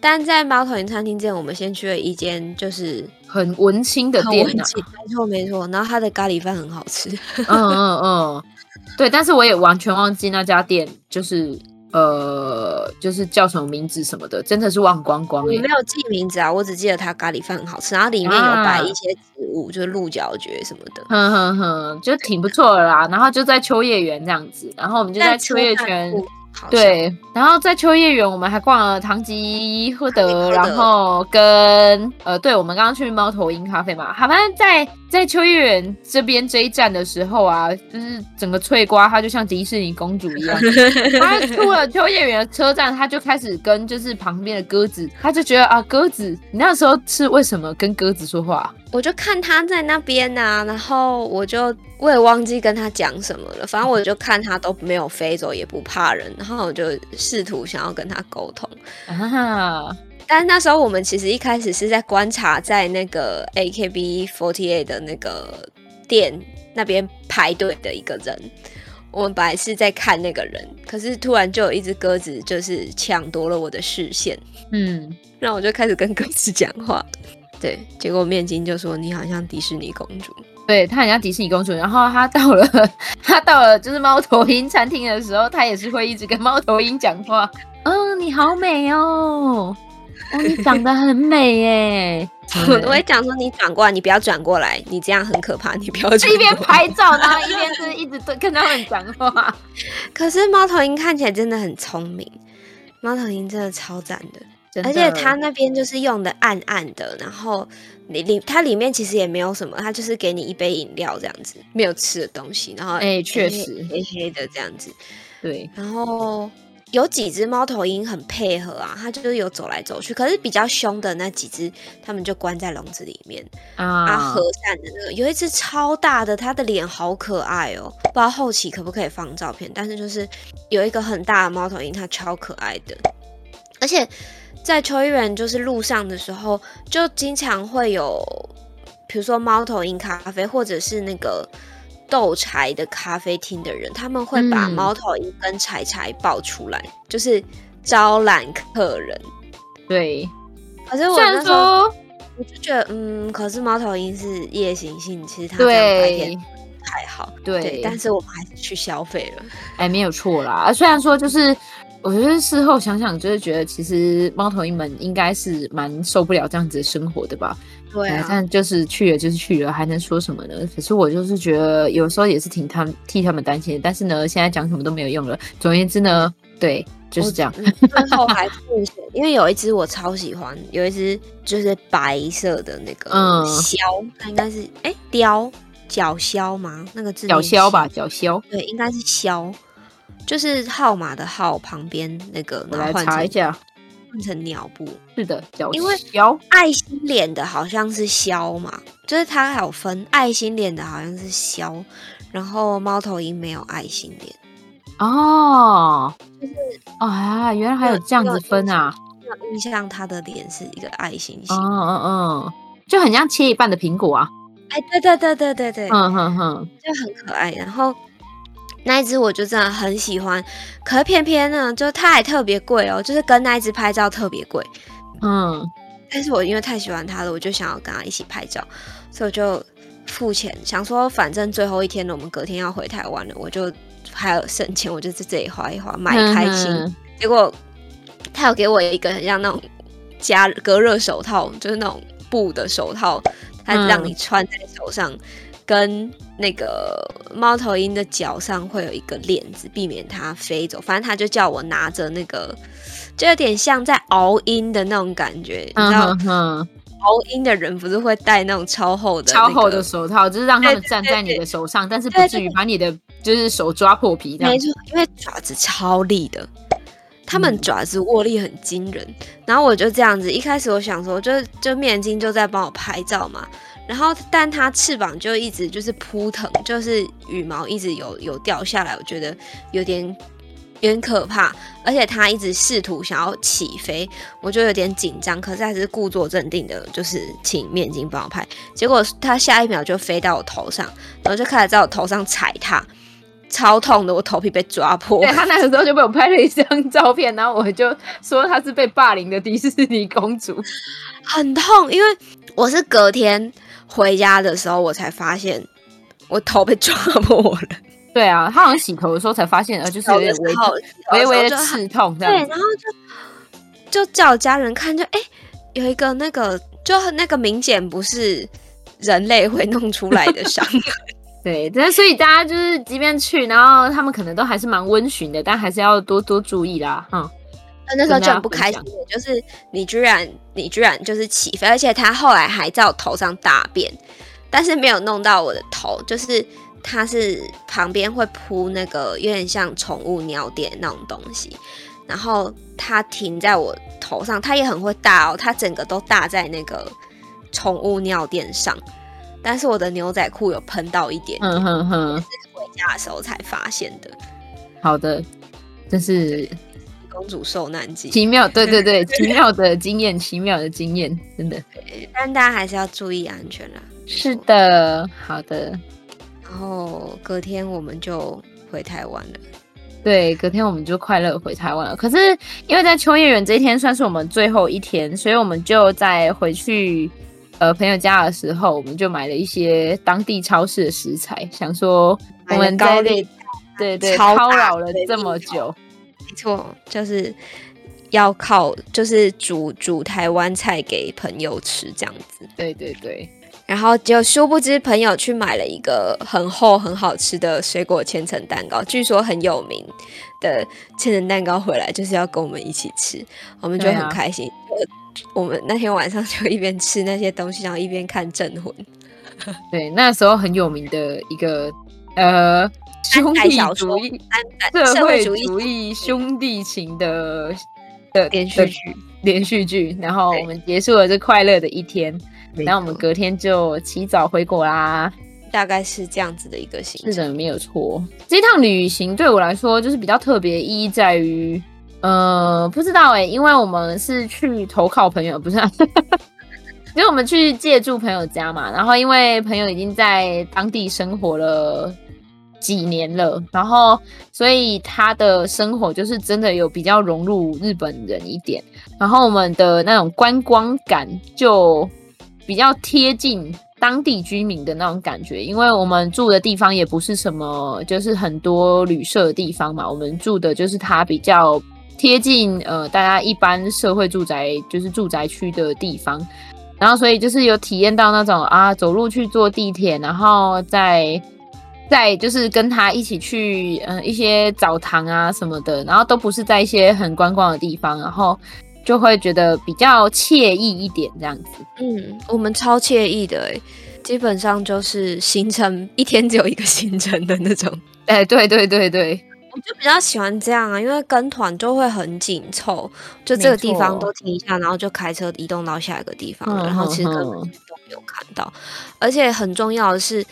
但在猫头鹰餐厅之前，我们先去了一间就是很文青的店，没错没错。然后它的咖喱饭很好吃。[laughs] 嗯嗯嗯，对，但是我也完全忘记那家店就是。呃，就是叫什么名字什么的，真的是忘光光。我没有记名字啊，我只记得它咖喱饭很好吃，然后里面有摆一些植物，啊、就是鹿角蕨什么的。哼哼哼，就挺不错的啦。然后就在秋叶原这样子，然后我们就在秋叶原。对，然后在秋叶原，我们还逛了唐吉诃德，然后跟呃，对，我们刚刚去猫头鹰咖啡嘛，好，反正在在秋叶原这边这一站的时候啊，就是整个翠瓜，她就像迪士尼公主一样，[laughs] 她出了秋叶原的车站，她就开始跟就是旁边的鸽子，她就觉得啊，鸽子，你那时候是为什么跟鸽子说话？我就看他在那边呐、啊，然后我就我也忘记跟他讲什么了，反正我就看他都没有飞走，也不怕人，然后我就试图想要跟他沟通。啊！但是那时候我们其实一开始是在观察在那个 AKB48 的那个店那边排队的一个人，我们本来是在看那个人，可是突然就有一只鸽子就是抢夺了我的视线，嗯，那我就开始跟鸽子讲话。对，结果面筋就说你好像迪士尼公主，对，她很像迪士尼公主。然后她到了，[laughs] 她到了就是猫头鹰餐厅的时候，她也是会一直跟猫头鹰讲话。嗯，你好美哦，哦，你长得很美耶。[laughs] 我都会讲说你转过来，你不要转过来，你这样很可怕，[laughs] 你不要转。一边拍照，然后一边就是一直对跟他们讲话。[laughs] 可是猫头鹰看起来真的很聪明，猫头鹰真的超赞的。而且它那边就是用的暗暗的，然后里里它里面其实也没有什么，它就是给你一杯饮料这样子，没有吃的东西，然后哎，确实黑黑的这样子，对。然后有几只猫头鹰很配合啊，它就是有走来走去，可是比较凶的那几只，它们就关在笼子里面啊。啊，和善的那个有一只超大的，它的脸好可爱哦，不知道后期可不可以放照片，但是就是有一个很大的猫头鹰，它超可爱的，而且。在秋叶原就是路上的时候，就经常会有，比如说猫头鹰咖啡，或者是那个斗柴的咖啡厅的人，他们会把猫头鹰跟柴柴抱出来，嗯、就是招揽客人。对，可是我那时候我就觉得，嗯，可是猫头鹰是夜行性，其实它白天还好。对，对，但是我们还是去消费了，[laughs] 哎，没有错啦。虽然说就是。我觉得事后想想，就是觉得其实猫头鹰们应该是蛮受不了这样子的生活的吧。对啊，但就是去了就是去了，还能说什么呢？可是我就是觉得有时候也是挺他们替他们担心的。但是呢，现在讲什么都没有用了。总而言之呢，对，就是这样。最后还复选，因为有一只我超喜欢，有一只就是白色的那个鸮，它、嗯、应该是哎雕角鸮吗？那个字角鸮吧，角鸮。对，应该是鸮，就是号码的号旁边那个。我来查一下。换成鸟布，是的，因为鸮爱心脸的好像是鸮嘛，就是它还有分爱心脸的好像是鸮，然后猫头鹰没有爱心脸哦，就是啊，原来还有这样子分啊！印象它的脸是一个爱心形，嗯嗯嗯，就很像切一半的苹果啊！哎，对对对对对对，嗯哼哼，就很可爱，然后。那一只我就真的很喜欢，可是偏偏呢，就它还特别贵哦，就是跟那一只拍照特别贵，嗯，但是我因为太喜欢它了，我就想要跟它一起拍照，所以我就付钱，想说反正最后一天了，我们隔天要回台湾了，我就还有省钱，我就在这里花一花，买开心。嗯、结果他有给我一个很像那种加隔热手套，就是那种布的手套，它让你穿在手上。嗯跟那个猫头鹰的脚上会有一个链子，避免它飞走。反正他就叫我拿着那个，就有点像在熬鹰的那种感觉。你知道，熬鹰的人不是会戴那种超厚的、超厚的手套，就是让他们站在你的手上，但是不至于把你的就是手抓破皮。没错，因为爪子超利的，他们爪子握力很惊人。然后我就这样子，一开始我想说，就就面筋就在帮我拍照嘛。然后，但它翅膀就一直就是扑腾，就是羽毛一直有有掉下来，我觉得有点有点可怕。而且它一直试图想要起飞，我就有点紧张。可是还是故作镇定的，就是请面筋帮我拍。结果它下一秒就飞到我头上，然后就开始在我头上踩踏，超痛的，我头皮被抓破。[laughs] 对，他那个时候就被我拍了一张照片，然后我就说他是被霸凌的迪士尼公主，[laughs] 很痛，因为我是隔天。回家的时候，我才发现我头被抓破了。对啊，他好像洗头的时候才发现，呃，就是有点微微微的刺痛这样。对，然后就就叫家人看，就哎、欸，有一个那个，就那个明显不是人类会弄出来的伤。[laughs] 对，但所以大家就是即便去，然后他们可能都还是蛮温驯的，但还是要多多注意啦。嗯。他那时候就很不开心，就是你居然你居然就是起飞，而且他后来还在我头上大便，但是没有弄到我的头，就是它是旁边会铺那个有点像宠物尿垫那种东西，然后它停在我头上，它也很会大哦，它整个都大在那个宠物尿垫上，但是我的牛仔裤有喷到一点点，嗯哼哼，是回家的时候才发现的。好的，这是。公主受难记，奇妙，对对对，[laughs] 奇妙的经验，奇妙的经验，真的。但大家还是要注意安全啦。是的，好的。然后隔天我们就回台湾了。对，隔天我们就快乐回台湾了。可是因为在秋叶原这一天算是我们最后一天，所以我们就在回去呃朋友家的时候，我们就买了一些当地超市的食材，想说我们在对对对操劳了这么久。没错，就是要靠，就是煮煮台湾菜给朋友吃这样子。对对对，然后就殊不知朋友去买了一个很厚很好吃的水果千层蛋糕，据说很有名的千层蛋糕回来，就是要跟我们一起吃，我们就很开心。啊、我们那天晚上就一边吃那些东西，然后一边看《镇魂》。对，那时候很有名的一个呃。兄弟主义、社会主义兄弟情的的连续剧，连续剧。然后我们结束了这快乐的一天，然后我们隔天就起早回国啦。大概是这样子的一个行程，是的，没有错。这趟旅行对我来说就是比较特别，意义在于，呃，不知道哎、欸，因为我们是去投靠朋友，不是、啊？[laughs] 因为我们去借住朋友家嘛，然后因为朋友已经在当地生活了。几年了，然后所以他的生活就是真的有比较融入日本人一点，然后我们的那种观光感就比较贴近当地居民的那种感觉，因为我们住的地方也不是什么就是很多旅社的地方嘛，我们住的就是它比较贴近呃大家一般社会住宅就是住宅区的地方，然后所以就是有体验到那种啊走路去坐地铁，然后在。在就是跟他一起去嗯、呃、一些澡堂啊什么的，然后都不是在一些很观光的地方，然后就会觉得比较惬意一点这样子。嗯，我们超惬意的哎，基本上就是行程一天只有一个行程的那种。哎，对对对对。我就比较喜欢这样啊，因为跟团就会很紧凑，就这个地方都停一下，然后就开车移动到下一个地方，然后其实根本都没有看到。而且很重要的是，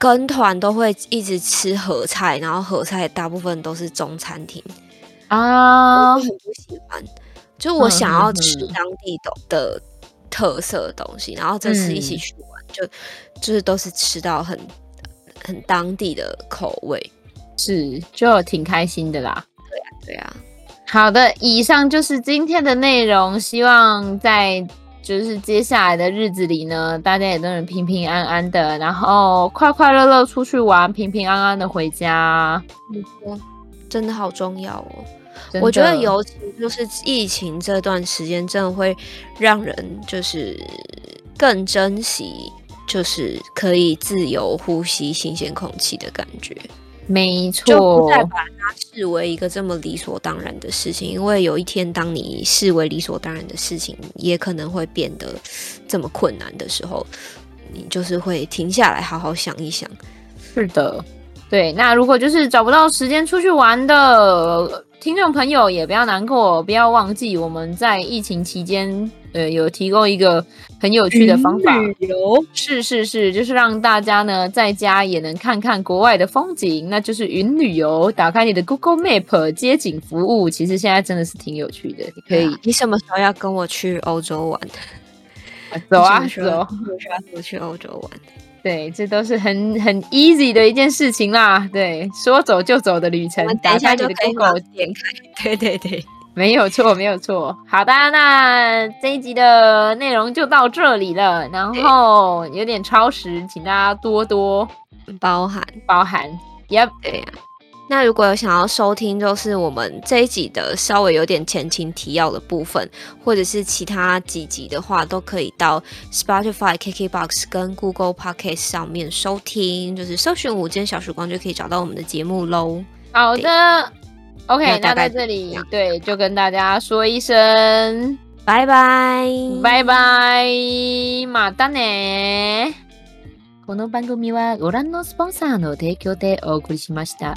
跟团都会一直吃合菜，然后合菜大部分都是中餐厅啊，我很不喜欢。就我想要吃当地的的特色的东西，然后这次一起去玩，就就是都是吃到很很当地的口味。是，就挺开心的啦。对呀、啊，对呀、啊。好的，以上就是今天的内容。希望在就是接下来的日子里呢，大家也都能平平安安的，然后快快乐乐出去玩，平平安安的回家。嗯，真的好重要哦。我觉得尤其就是疫情这段时间，真的会让人就是更珍惜，就是可以自由呼吸新鲜空气的感觉。没错，就不再把它视为一个这么理所当然的事情，因为有一天当你视为理所当然的事情，也可能会变得这么困难的时候，你就是会停下来好好想一想。是的，对。那如果就是找不到时间出去玩的听众朋友，也不要难过，不要忘记我们在疫情期间。呃，有提供一个很有趣的方法，旅游是是是，就是让大家呢在家也能看看国外的风景，那就是云旅游。打开你的 Google Map 街景服务，其实现在真的是挺有趣的。你可以，你什么时候要跟我去欧洲玩？走 [laughs] 啊，走！我去欧洲玩。[laughs] 对，这都是很很 easy 的一件事情啦。对，说走就走的旅程，等一下就可以 [laughs] 点开。对对对。没有错，没有错。好的，那这一集的内容就到这里了。然后有点超时，请大家多多包涵包涵。Yep，对呀。那如果有想要收听，就是我们这一集的稍微有点前情提要的部分，或者是其他几集的话，都可以到 Spotify、KKBox 跟 Google Podcast 上面收听，就是搜寻午间小时光就可以找到我们的节目喽。好的。OK，那在这里，对，就跟大家说一声拜拜，拜拜，またね。この番组はご覧のスポンサーの提供でお送りしました。